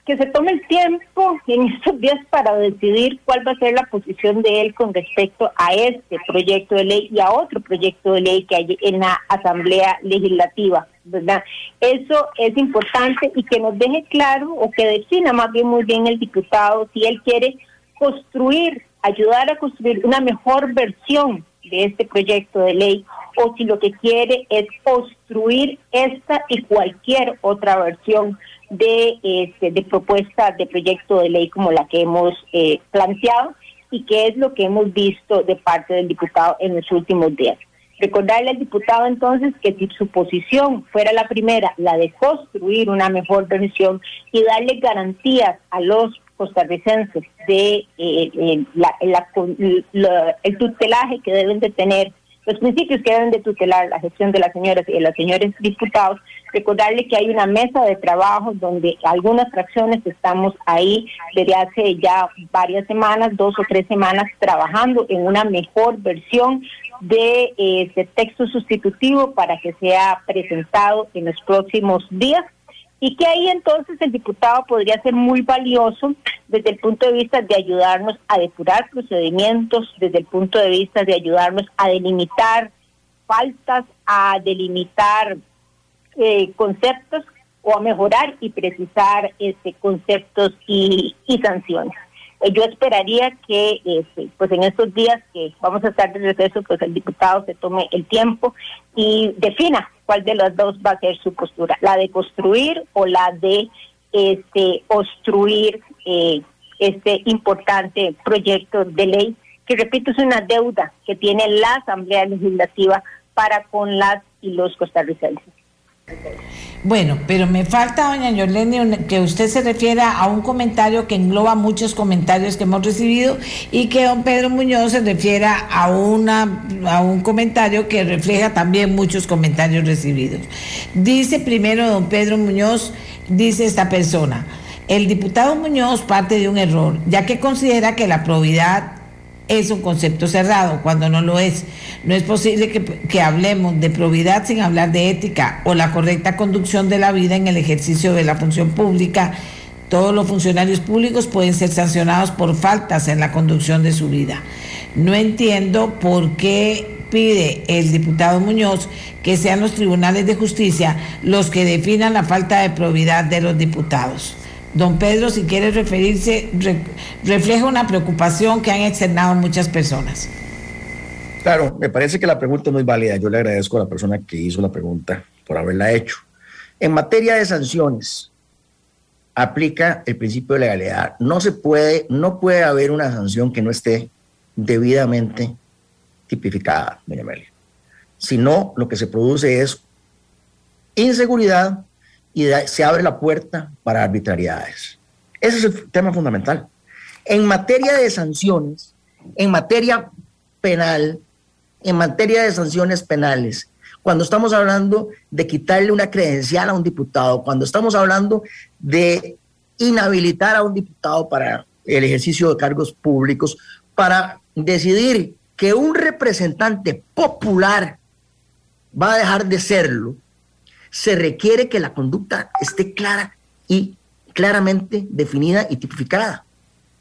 que se tome el tiempo en estos días para decidir cuál va a ser la posición de él con respecto a este proyecto de ley y a otro proyecto de ley que hay en la Asamblea Legislativa, ¿verdad? Eso es importante y que nos deje claro o que defina más bien muy bien el diputado si él quiere construir, ayudar a construir una mejor versión de este proyecto de ley o si lo que quiere es construir esta y cualquier otra versión de, este, de propuesta de proyecto de ley como la que hemos eh, planteado y que es lo que hemos visto de parte del diputado en los últimos días. Recordarle al diputado entonces que si su posición fuera la primera, la de construir una mejor versión y darle garantías a los costarricenses de eh, eh, el tutelaje que deben de tener los principios que deben de tutelar la gestión de las señoras y de los señores diputados, recordarle que hay una mesa de trabajo donde algunas fracciones estamos ahí desde hace ya varias semanas, dos o tres semanas, trabajando en una mejor versión de ese texto sustitutivo para que sea presentado en los próximos días y que ahí entonces el diputado podría ser muy valioso desde el punto de vista de ayudarnos a depurar procedimientos, desde el punto de vista de ayudarnos a delimitar faltas, a delimitar eh, conceptos o a mejorar y precisar este conceptos y, y sanciones. Eh, yo esperaría que este, pues en estos días que vamos a estar de receso, pues el diputado se tome el tiempo y defina cuál de las dos va a ser su postura, la de construir o la de este obstruir eh, este importante proyecto de ley que repito es una deuda que tiene la Asamblea Legislativa para con las y los costarricenses. Bueno, pero me falta, doña Yolene, que usted se refiera a un comentario que engloba muchos comentarios que hemos recibido y que don Pedro Muñoz se refiera a, una, a un comentario que refleja también muchos comentarios recibidos. Dice primero don Pedro Muñoz, dice esta persona, el diputado Muñoz parte de un error, ya que considera que la probidad es un concepto cerrado cuando no lo es. No es posible que, que, hablemos de probidad sin hablar de ética o la correcta conducción de la vida en el ejercicio de la función pública. Todos los funcionarios públicos pueden ser sancionados por faltas en la conducción de su vida. No entiendo por qué pide el diputado Muñoz que sean los tribunales de justicia los que definan la falta de probidad de los diputados. Don Pedro, si quiere referirse, refleja una preocupación que han externado muchas personas. Claro, me parece que la pregunta es muy válida. Yo le agradezco a la persona que hizo la pregunta por haberla hecho. En materia de sanciones, aplica el principio de legalidad. No se puede, no puede haber una sanción que no esté debidamente tipificada, doña Amelia. Si no, lo que se produce es inseguridad y se abre la puerta para arbitrariedades. Ese es el tema fundamental. En materia de sanciones, en materia penal, en materia de sanciones penales, cuando estamos hablando de quitarle una credencial a un diputado, cuando estamos hablando de inhabilitar a un diputado para el ejercicio de cargos públicos, para decidir que un representante popular va a dejar de serlo, se requiere que la conducta esté clara y claramente definida y tipificada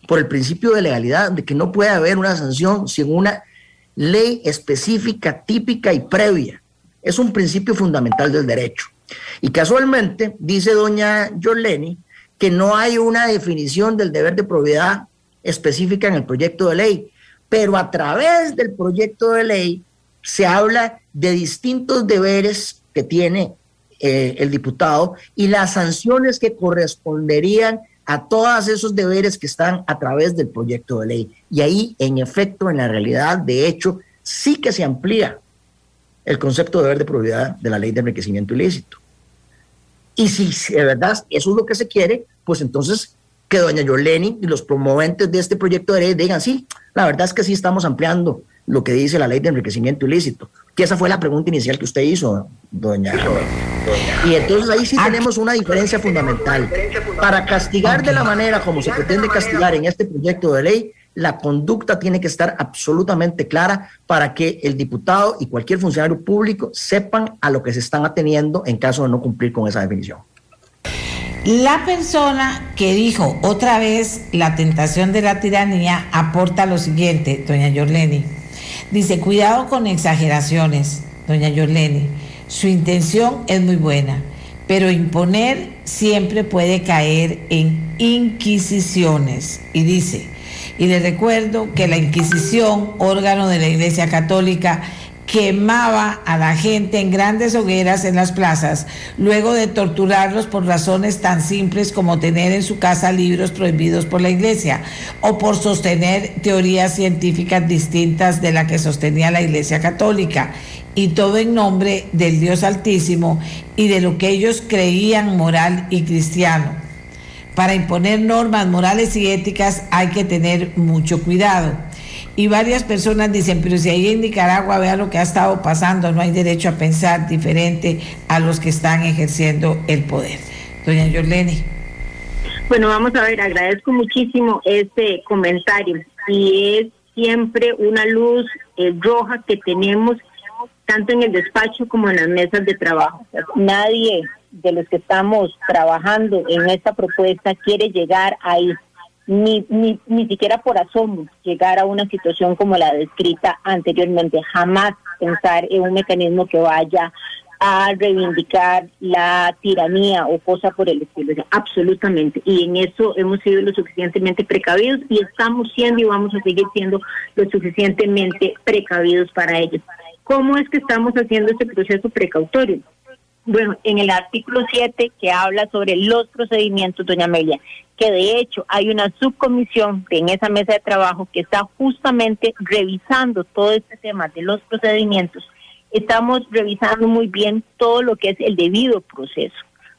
por el principio de legalidad, de que no puede haber una sanción sin una ley específica, típica y previa. Es un principio fundamental del derecho. Y casualmente, dice doña Yoleni, que no hay una definición del deber de propiedad específica en el proyecto de ley pero a través del proyecto de ley se habla de distintos deberes que tiene eh, el diputado y las sanciones que corresponderían a todos esos deberes que están a través del proyecto de ley. Y ahí, en efecto, en la realidad, de hecho, sí que se amplía el concepto de deber de propiedad de la ley de enriquecimiento ilícito. Y si de verdad eso es lo que se quiere, pues entonces que doña Yoleni y los promoventes de este proyecto de ley digan, sí, la verdad es que sí estamos ampliando lo que dice la ley de enriquecimiento ilícito. Que esa fue la pregunta inicial que usted hizo, doña. Y entonces ahí sí tenemos una diferencia fundamental. Para castigar de la manera como se pretende castigar en este proyecto de ley, la conducta tiene que estar absolutamente clara para que el diputado y cualquier funcionario público sepan a lo que se están ateniendo en caso de no cumplir con esa definición. La persona que dijo otra vez la tentación de la tiranía aporta lo siguiente, doña Yorleni. Dice, cuidado con exageraciones, doña Yorleni. Su intención es muy buena, pero imponer siempre puede caer en inquisiciones. Y dice, y le recuerdo que la Inquisición, órgano de la Iglesia Católica, quemaba a la gente en grandes hogueras en las plazas, luego de torturarlos por razones tan simples como tener en su casa libros prohibidos por la iglesia o por sostener teorías científicas distintas de la que sostenía la iglesia católica, y todo en nombre del Dios Altísimo y de lo que ellos creían moral y cristiano. Para imponer normas morales y éticas hay que tener mucho cuidado y varias personas dicen, pero si ahí en Nicaragua vea lo que ha estado pasando, no hay derecho a pensar diferente a los que están ejerciendo el poder. Doña Yorleni. Bueno, vamos a ver, agradezco muchísimo este comentario y es siempre una luz eh, roja que tenemos tanto en el despacho como en las mesas de trabajo. Nadie de los que estamos trabajando en esta propuesta quiere llegar ahí ni, ni, ni siquiera por asomo llegar a una situación como la descrita anteriormente, jamás pensar en un mecanismo que vaya a reivindicar la tiranía o cosa por el estilo, absolutamente. Y en eso hemos sido lo suficientemente precavidos y estamos siendo y vamos a seguir siendo lo suficientemente precavidos para ellos. ¿Cómo es que estamos haciendo este proceso precautorio? Bueno, en el artículo 7 que habla sobre los procedimientos, doña Amelia, que de hecho hay una subcomisión en esa mesa de trabajo que está justamente revisando todo este tema de los procedimientos. Estamos revisando muy bien todo lo que es el debido proceso,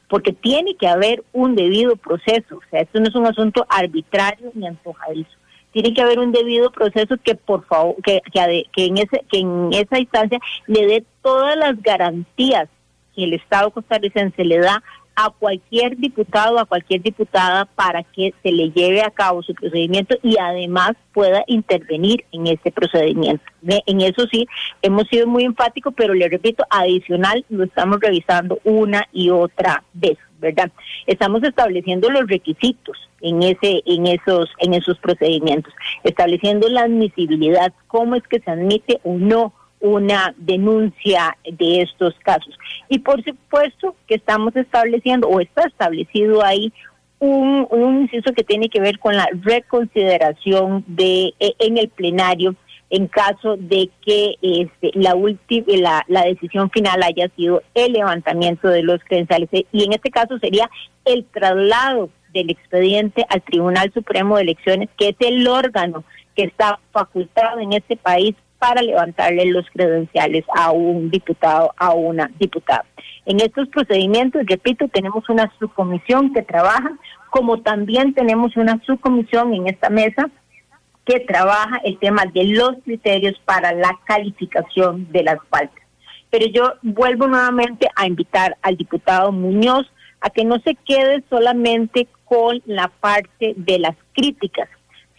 porque tiene que haber un debido proceso, o sea, esto no es un asunto arbitrario ni antojadizo. Tiene que haber un debido proceso que por favor que, que, que en ese que en esa instancia le dé todas las garantías que el Estado costarricense le da a cualquier diputado, a cualquier diputada para que se le lleve a cabo su procedimiento y además pueda intervenir en este procedimiento. En eso sí, hemos sido muy enfáticos, pero le repito, adicional lo estamos revisando una y otra vez, ¿verdad? Estamos estableciendo los requisitos en ese en esos en esos procedimientos, estableciendo la admisibilidad, cómo es que se admite o no una denuncia de estos casos. Y por supuesto que estamos estableciendo o está establecido ahí un, un inciso que tiene que ver con la reconsideración de e, en el plenario en caso de que este, la, la, la decisión final haya sido el levantamiento de los credenciales. Y en este caso sería el traslado del expediente al Tribunal Supremo de Elecciones, que es el órgano que está facultado en este país para levantarle los credenciales a un diputado, a una diputada. En estos procedimientos, repito, tenemos una subcomisión que trabaja, como también tenemos una subcomisión en esta mesa que trabaja el tema de los criterios para la calificación de las faltas. Pero yo vuelvo nuevamente a invitar al diputado Muñoz a que no se quede solamente con la parte de las críticas,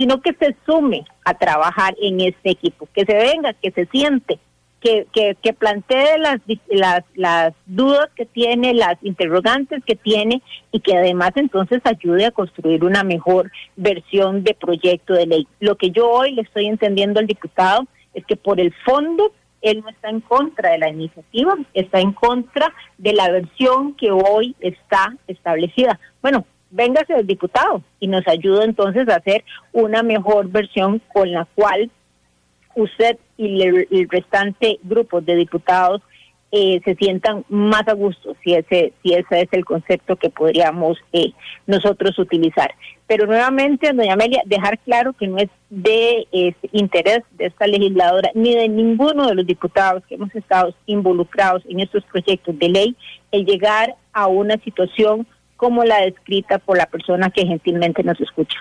sino que se sume a trabajar en este equipo, que se venga, que se siente, que, que, plantee las, las, las dudas que tiene, las interrogantes que tiene y que además entonces ayude a construir una mejor versión de proyecto de ley. Lo que yo hoy le estoy entendiendo al diputado es que por el fondo él no está en contra de la iniciativa, está en contra de la versión que hoy está establecida. Bueno, véngase el diputado y nos ayuda entonces a hacer una mejor versión con la cual usted y el, restante grupo de diputados eh, se sientan más a gusto, si ese, si ese es el concepto que podríamos eh, nosotros utilizar. Pero nuevamente, doña Amelia, dejar claro que no es de interés de esta legisladora ni de ninguno de los diputados que hemos estado involucrados en estos proyectos de ley el llegar a una situación como la descrita por la persona que gentilmente nos escucha.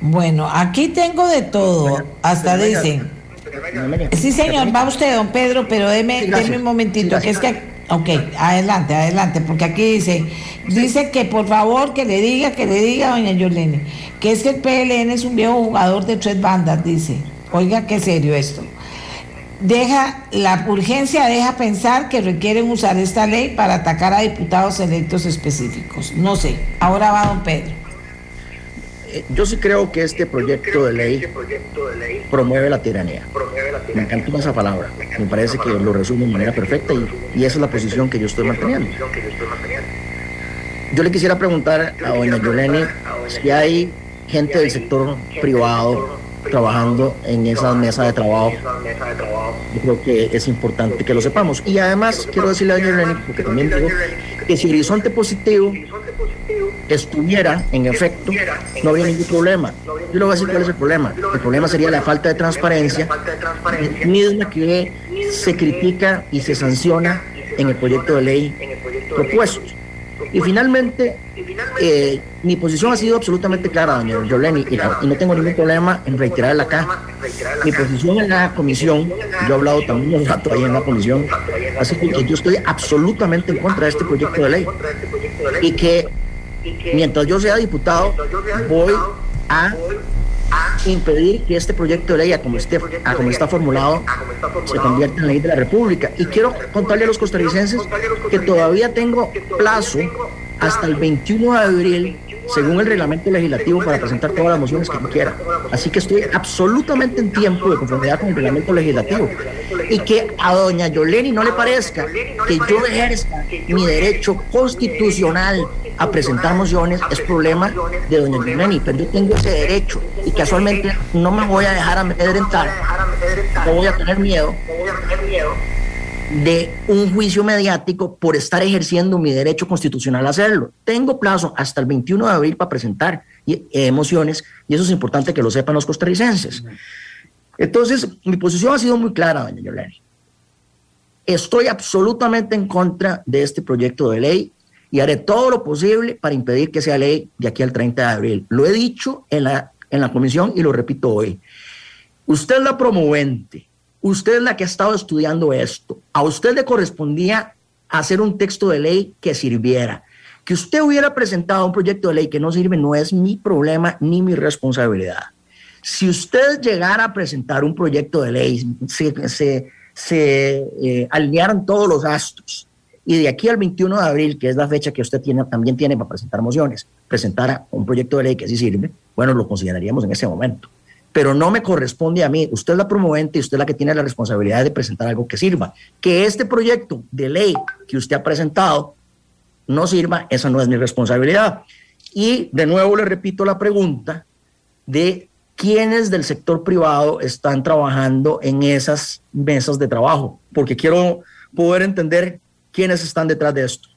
Bueno, aquí tengo de todo, hasta dicen. Sí, señor, va usted, don Pedro, pero deme, un momentito, que es que... Ok, adelante, adelante, porque aquí dice, dice que por favor que le diga, que le diga doña Yolene, que es que el PLN es un viejo jugador de tres bandas, dice. Oiga, qué serio esto deja la urgencia deja pensar que requieren usar esta ley para atacar a diputados electos específicos. No sé, ahora va don Pedro. Eh, yo sí creo que este proyecto de ley promueve la tiranía. Me encantó esa palabra. Me parece que lo resume de manera perfecta y, esa es la posición que yo estoy manteniendo. Yo le quisiera preguntar a doña Yoleni si hay gente del sector privado trabajando en esa mesa de trabajo. Yo creo que es importante que lo sepamos. Y además quiero decirle a doña Lenny, porque también digo que si Horizonte Positivo estuviera en efecto, no habría ningún problema. Yo le voy a decir cuál es el problema. El problema sería la falta de transparencia, misma que se critica y se sanciona en el proyecto de ley propuesto. Y finalmente, eh, mi posición ha sido absolutamente clara, doña Joleni, y, y, no tengo ningún problema en reiterarla acá. Mi posición en la comisión, yo he hablado también un rato ahí en la comisión, así que yo estoy absolutamente en contra de este proyecto de ley. Y que mientras yo sea diputado, voy a impedir que este proyecto de ley, a como, esté, a como está formulado, se convierta en ley de la República. Y quiero contarle a los costarricenses que todavía tengo plazo hasta el 21 de abril, según el reglamento legislativo, para presentar todas las mociones que quiera. Así que estoy absolutamente en tiempo de conformidad con el reglamento legislativo. Y que a doña Yoleni no le parezca que yo ejerza mi derecho constitucional a presentar mociones es problema de doña Yoleni, pero yo tengo ese derecho y casualmente no me voy a dejar amedrentar, no voy a tener miedo de un juicio mediático por estar ejerciendo mi derecho constitucional a hacerlo. Tengo plazo hasta el 21 de abril para presentar emociones y eso es importante que lo sepan los costarricenses. Entonces, mi posición ha sido muy clara, doña Yoleni. Estoy absolutamente en contra de este proyecto de ley y haré todo lo posible para impedir que sea ley de aquí al 30 de abril. Lo he dicho en la, en la comisión y lo repito hoy. Usted es la promovente, usted es la que ha estado estudiando esto. A usted le correspondía hacer un texto de ley que sirviera. Que usted hubiera presentado un proyecto de ley que no sirve no es mi problema ni mi responsabilidad. Si usted llegara a presentar un proyecto de ley, se, se, se eh, alinearon todos los gastos y de aquí al 21 de abril, que es la fecha que usted tiene, también tiene para presentar mociones, presentara un proyecto de ley que sí sirve, bueno, lo consideraríamos en ese momento. Pero no me corresponde a mí, usted es la promovente y usted es la que tiene la responsabilidad de presentar algo que sirva. Que este proyecto de ley que usted ha presentado no sirva, esa no es mi responsabilidad. Y de nuevo le repito la pregunta de quiénes del sector privado están trabajando en esas mesas de trabajo, porque quiero poder entender quiénes están detrás de esto.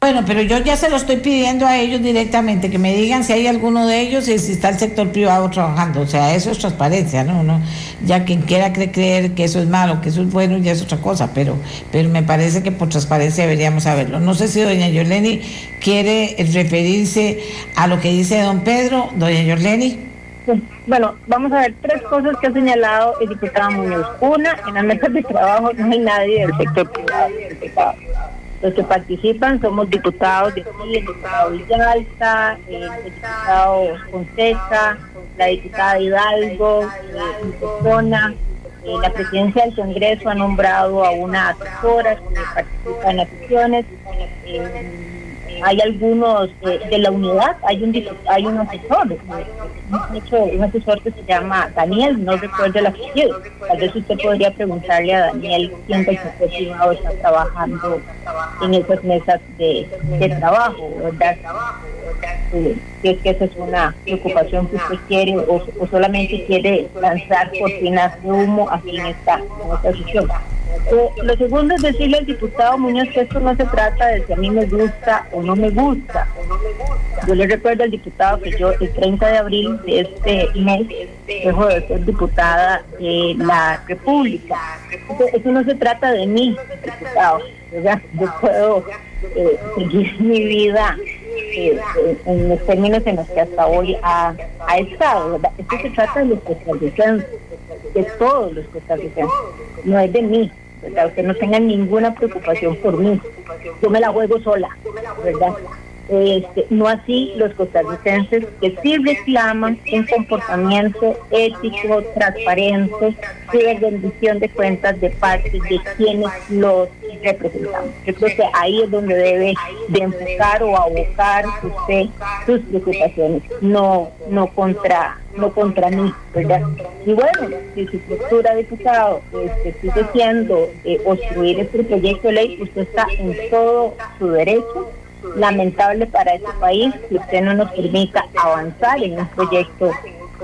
Bueno, pero yo ya se lo estoy pidiendo a ellos directamente, que me digan si hay alguno de ellos y si está el sector privado trabajando. O sea, eso es transparencia, ¿no? ya quien quiera creer que eso es malo, que eso es bueno, ya es otra cosa, pero, pero me parece que por transparencia deberíamos saberlo. No sé si doña Yorleni quiere referirse a lo que dice don Pedro. Doña Yorleni. Bueno, vamos a ver tres cosas que ha señalado el diputado Muñoz. Una, en las mesas de trabajo no hay nadie del sector privado. Los que participan somos diputados de aquí, el diputado Villalta, el diputado Fonseca, la diputada Hidalgo, persona. Eh, la presidencia del Congreso ha nombrado a una asesora que participa en las sesiones. Eh, hay algunos eh, de la unidad, hay un hay un asesor, un asesor que se llama Daniel, no recuerdo el apellido. Tal vez usted podría preguntarle a Daniel quién del sector privado está trabajando en esas mesas de, trabajo, ¿verdad? si es que esa es una preocupación que usted quiere o, solamente quiere lanzar cortinas de humo aquí en esta, en esta sesión. Eh, lo segundo es decirle al diputado Muñoz que esto no se trata de si a mí me gusta o no me gusta. Yo le recuerdo al diputado que yo el 30 de abril de este mes dejo de ser diputada de la República. Eso, no se trata de mí, diputado. Yo puedo eh, seguir mi vida eh, en los términos en los que hasta hoy ha, estado. Esto se trata de los costarricenses, de todos los costarricenses, no es de mí. ¿verdad? Usted no tenga ninguna preocupación por mí. Yo me la juego sola, ¿verdad? Este, no así los costarricenses que sí reclaman un comportamiento ético, transparente y de rendición de cuentas de parte de quienes los representamos. Yo creo que ahí es donde debe de enfocar o abocar usted sus preocupaciones, no, no contra, no contra mí, ¿verdad? Y bueno, si su postura, diputado, este, sigue siendo eh, obstruir este proyecto de ley, usted está en todo su derecho lamentable para este país que usted no nos permita avanzar en un proyecto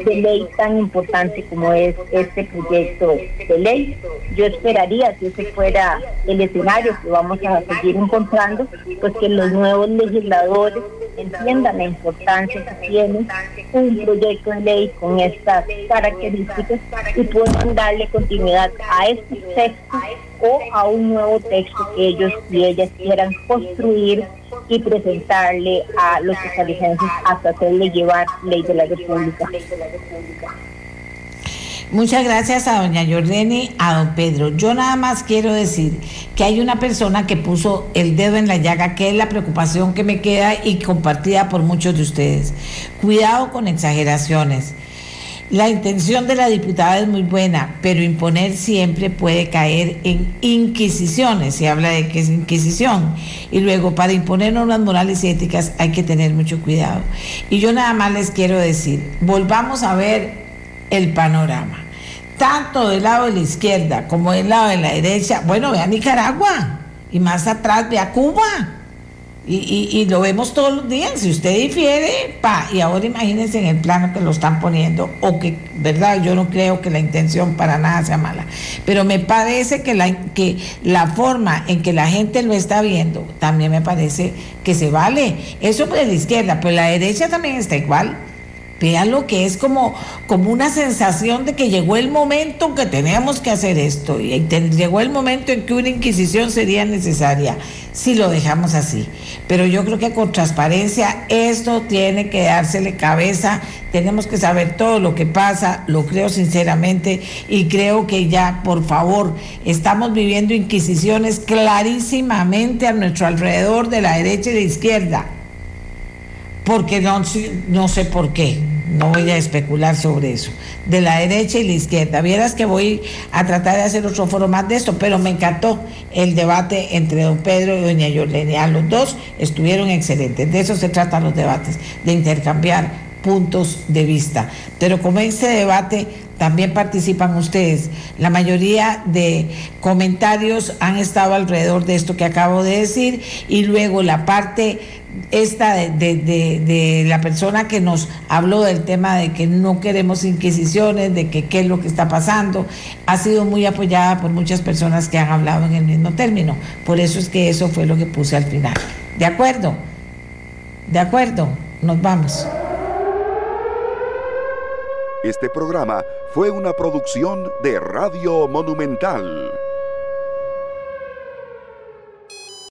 de ley tan importante como es este proyecto de ley. Yo esperaría, si ese fuera el escenario que vamos a seguir encontrando, pues que los nuevos legisladores entiendan la importancia que tiene un proyecto de ley con estas características y puedan darle continuidad a este texto o a un nuevo texto que ellos y ellas quieran construir y presentarle a los costarricenses hasta hacerle llevar ley de la República. Muchas gracias a doña Jordeni, a don Pedro. Yo nada más quiero decir que hay una persona que puso el dedo en la llaga, que es la preocupación que me queda y compartida por muchos de ustedes. Cuidado con exageraciones. La intención de la diputada es muy buena, pero imponer siempre puede caer en inquisiciones. Se habla de que es inquisición. Y luego, para imponer normas morales y éticas hay que tener mucho cuidado. Y yo nada más les quiero decir, volvamos a ver el panorama. Tanto del lado de la izquierda como del lado de la derecha. Bueno, ve a Nicaragua. Y más atrás ve a Cuba y, y, lo vemos todos los días. Si usted difiere, pa, y ahora imagínense en el plano que lo están poniendo, o que, ¿verdad? Yo no creo que la intención para nada sea mala. Pero me parece que la, que la forma en que la gente lo está viendo también me parece que se vale. Eso es de la izquierda, pero la derecha también está igual. Véalo que es como, como una sensación de que llegó el momento que teníamos que hacer esto. Y llegó el momento en que una inquisición sería necesaria si lo dejamos así. Pero yo creo que con transparencia esto tiene que dársele cabeza, tenemos que saber todo lo que pasa, lo creo sinceramente y creo que ya, por favor, estamos viviendo inquisiciones clarísimamente a nuestro alrededor de la derecha y de la izquierda porque no, no sé por qué, no voy a especular sobre eso, de la derecha y la izquierda. Vieras que voy a tratar de hacer otro foro más de esto, pero me encantó el debate entre don Pedro y doña Yolenia. Los dos estuvieron excelentes, de eso se tratan los debates, de intercambiar puntos de vista. Pero como este debate también participan ustedes. La mayoría de comentarios han estado alrededor de esto que acabo de decir y luego la parte esta de, de, la persona que nos habló del tema de que no queremos inquisiciones, de que qué es lo que está pasando, ha sido muy apoyada por muchas personas que han hablado en el mismo término. Por eso es que eso fue lo que puse al final. ¿De acuerdo? ¿De acuerdo? Nos vamos. Este programa fue una producción de Radio Monumental.